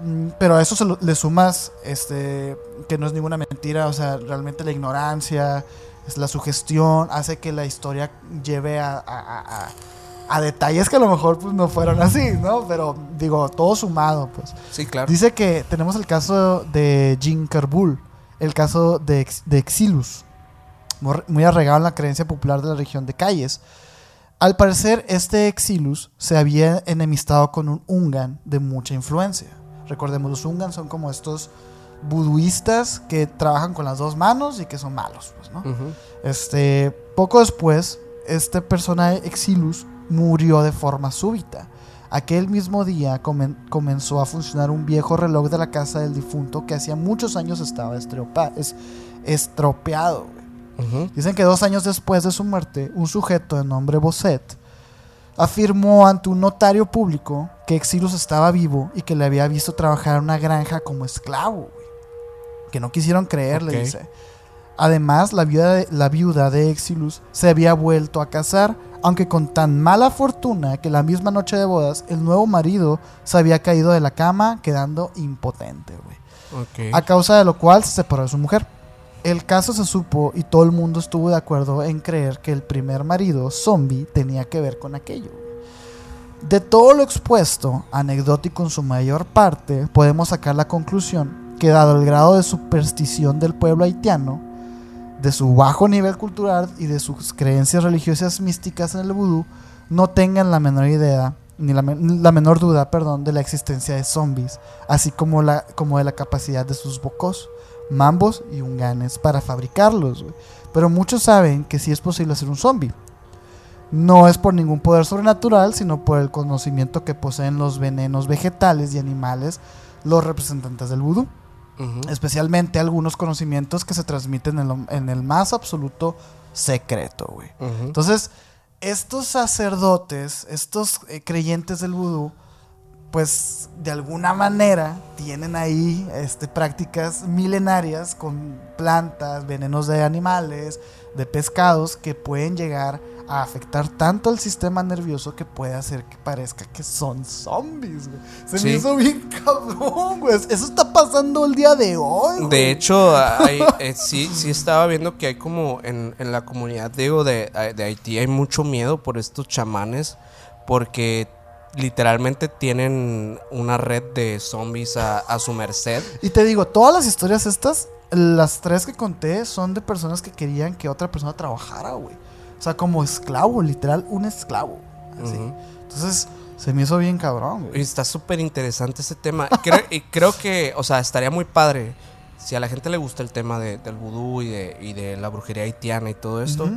mm, Pero a eso se lo- le sumas este, que no es ninguna mentira, o sea, realmente la ignorancia, es la sugestión, hace que la historia lleve a, a- a- a- detalles que a lo mejor pues, no fueron así, ¿no? Pero digo, todo sumado, pues. Sí, claro. Dice que tenemos el caso de Jim Carbul, el caso de, Ex- de Exilus, muy arraigado en la creencia popular de la región de Calles. Al parecer, este Exilus se había enemistado con un Ungan de mucha influencia. Recordemos, los Ungan son como estos buduistas que trabajan con las dos manos y que son malos, pues, ¿no? Este, poco después, este personaje Exilus murió de forma súbita. Aquel mismo día comen- comenzó a funcionar un viejo reloj de la casa del difunto que hacía muchos años estaba es- estropeado. Dicen que dos años después de su muerte, un sujeto de nombre Bosset afirmó ante un notario público que Exilus estaba vivo y que le había visto trabajar en una granja como esclavo. güey. Que no quisieron creerle, Ok. dice. Además, la viuda, de, la viuda de Exilus se había vuelto a casar, aunque con tan mala fortuna que la misma noche de bodas el nuevo marido se había caído de la cama quedando impotente, güey. A causa de lo cual se separó de su mujer. El caso se supo y todo el mundo estuvo de acuerdo en creer que el primer marido, zombie, tenía que ver con aquello. De todo lo expuesto, anecdótico en su mayor parte, podemos sacar la conclusión que dado el grado de superstición del pueblo haitiano, de su bajo nivel cultural y de sus creencias religiosas místicas en el vudú, no tengan la menor idea, ni la, men- la menor duda, perdón, de la existencia de zombies, así como, la, como de la capacidad de sus bocos, mambos y unganes para fabricarlos. Pero muchos saben que sí es posible hacer un zombie. No es por ningún poder sobrenatural, sino por el conocimiento que poseen los venenos vegetales y animales, los representantes del vudú Especialmente algunos conocimientos que se transmiten en, lo- en el más absoluto secreto, güey. Entonces, estos sacerdotes, estos eh, creyentes del vudú, pues de alguna manera tienen ahí este, prácticas milenarias con plantas, venenos de animales, de pescados que pueden llegar a afectar tanto al sistema nervioso que puede hacer que parezca que son zombies, güey. Se Sí. me hizo bien cabrón, güey. Eso está pasando el día de hoy, güey. De hecho, hay- eh, sí, sí estaba viendo que hay como en, en la comunidad digo, de, de Haití hay mucho miedo por estos chamanes porque literalmente tienen una red de zombies a, a su merced. Y te digo, todas las historias estas, las tres que conté, son de personas que querían que otra persona trabajara, güey. O sea, como esclavo, literal, un esclavo. Así. Entonces, se me hizo bien cabrón, Y güey. está súper interesante ese tema. Creo, y creo que, o sea, estaría muy padre si a la gente le gusta el tema de- del vudú y de, y de la brujería haitiana y todo esto.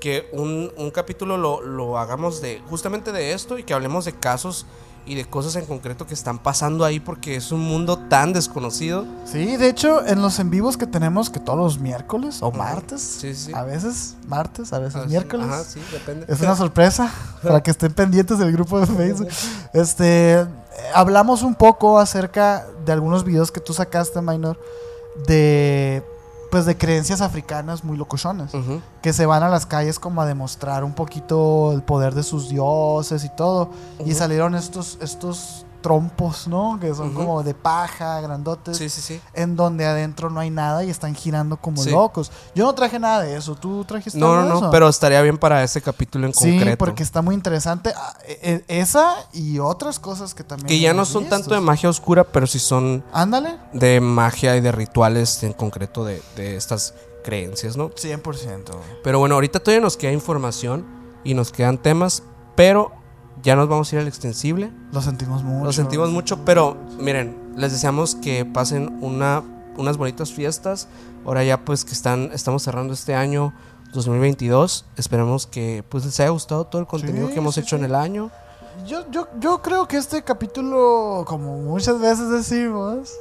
Que un, un capítulo lo, lo hagamos de justamente de esto y que hablemos de casos y de cosas en concreto que están pasando ahí porque es un mundo tan desconocido. Sí, de hecho, en los en vivos que tenemos, que todos los miércoles o martes, Sí, sí. a veces martes, a veces Ah, miércoles. Ajá, sí, depende. Es una sorpresa para que estén pendientes del grupo de Facebook. Este, hablamos un poco acerca de algunos videos que tú sacaste, Minor, de pues de creencias africanas muy locochonas, que se van a las calles como a demostrar un poquito el poder de sus dioses y todo, y salieron estos estos trompos, ¿no? Que son como de paja, grandotes Sí, sí, sí. en donde adentro no hay nada y están girando como Sí. locos. Yo no traje nada de eso, ¿tú trajiste No, no, de no, eso? pero estaría bien para ese capítulo en Sí, concreto. porque está muy interesante. Ah, e- e- Esa y otras cosas que también. que ya no son visto. tanto de magia oscura, pero sí son Ándale, de magia y de rituales en concreto de, de estas creencias, ¿no? 100%. Pero bueno, ahorita todavía nos queda información y nos quedan temas, pero ya nos vamos a ir al extensible. Lo sentimos mucho. Lo sentimos mucho, pero miren, les deseamos que pasen una, unas bonitas fiestas. Ahora ya pues que están, estamos cerrando este año 2022. Esperemos que pues les haya gustado todo el contenido Sí, que hemos sí, hecho sí. en el año. Yo, yo, yo creo que este capítulo, como muchas veces decimos,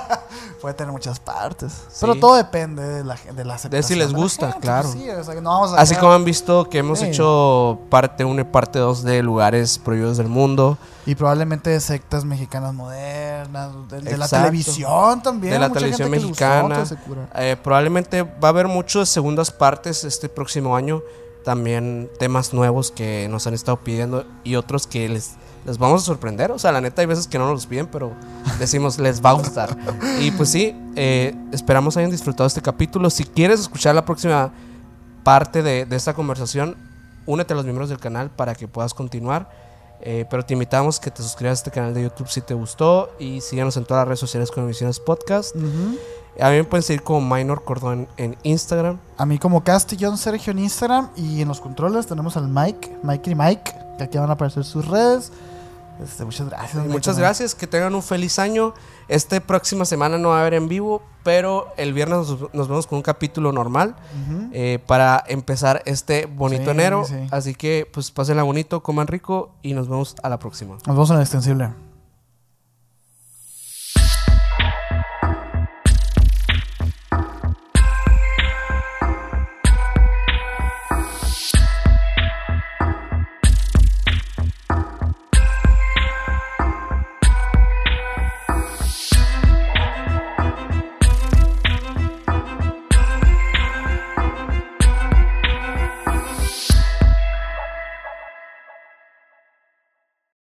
puede tener muchas partes. Pero Sí. todo depende de la, de la aceptación les de la gusta, gente, claro. sí, o sea, que no vamos a Así como han visto que hemos Sí. hecho parte 1 y parte 2 de lugares prohibidos del mundo. Y probablemente de sectas mexicanas modernas, de, de la televisión también. De la mucha televisión mexicana. cura. Eh, probablemente va a haber muchas segundas partes este próximo año. También temas nuevos que nos han estado pidiendo y otros que les, les vamos a sorprender. O sea, la neta hay veces que no nos los piden, pero decimos les va a gustar. Y pues sí, eh, esperamos hayan disfrutado este capítulo. Si quieres escuchar la próxima parte de, de esta conversación, únete a los miembros del canal para que puedas continuar. Eh, pero te invitamos que te suscribas a este canal de YouTube si te gustó y síganos en todas las redes sociales con Emisiones Podcast. Ujú. A mí me pueden seguir como Minor Cordón en Instagram. A mí como Castillón Sergio en Instagram y en los controles tenemos al Mike, Mike y Mike, que aquí van a aparecer sus redes. Este, muchas gracias. Muchas gracias, que tengan un feliz año. Esta próxima semana no va a haber en vivo, pero el viernes nos, nos vemos con un capítulo normal eh, para empezar este bonito Sí, enero. sí. Así que pues pásenla bonito, coman rico y nos vemos a la próxima. Nos vemos en el extensible.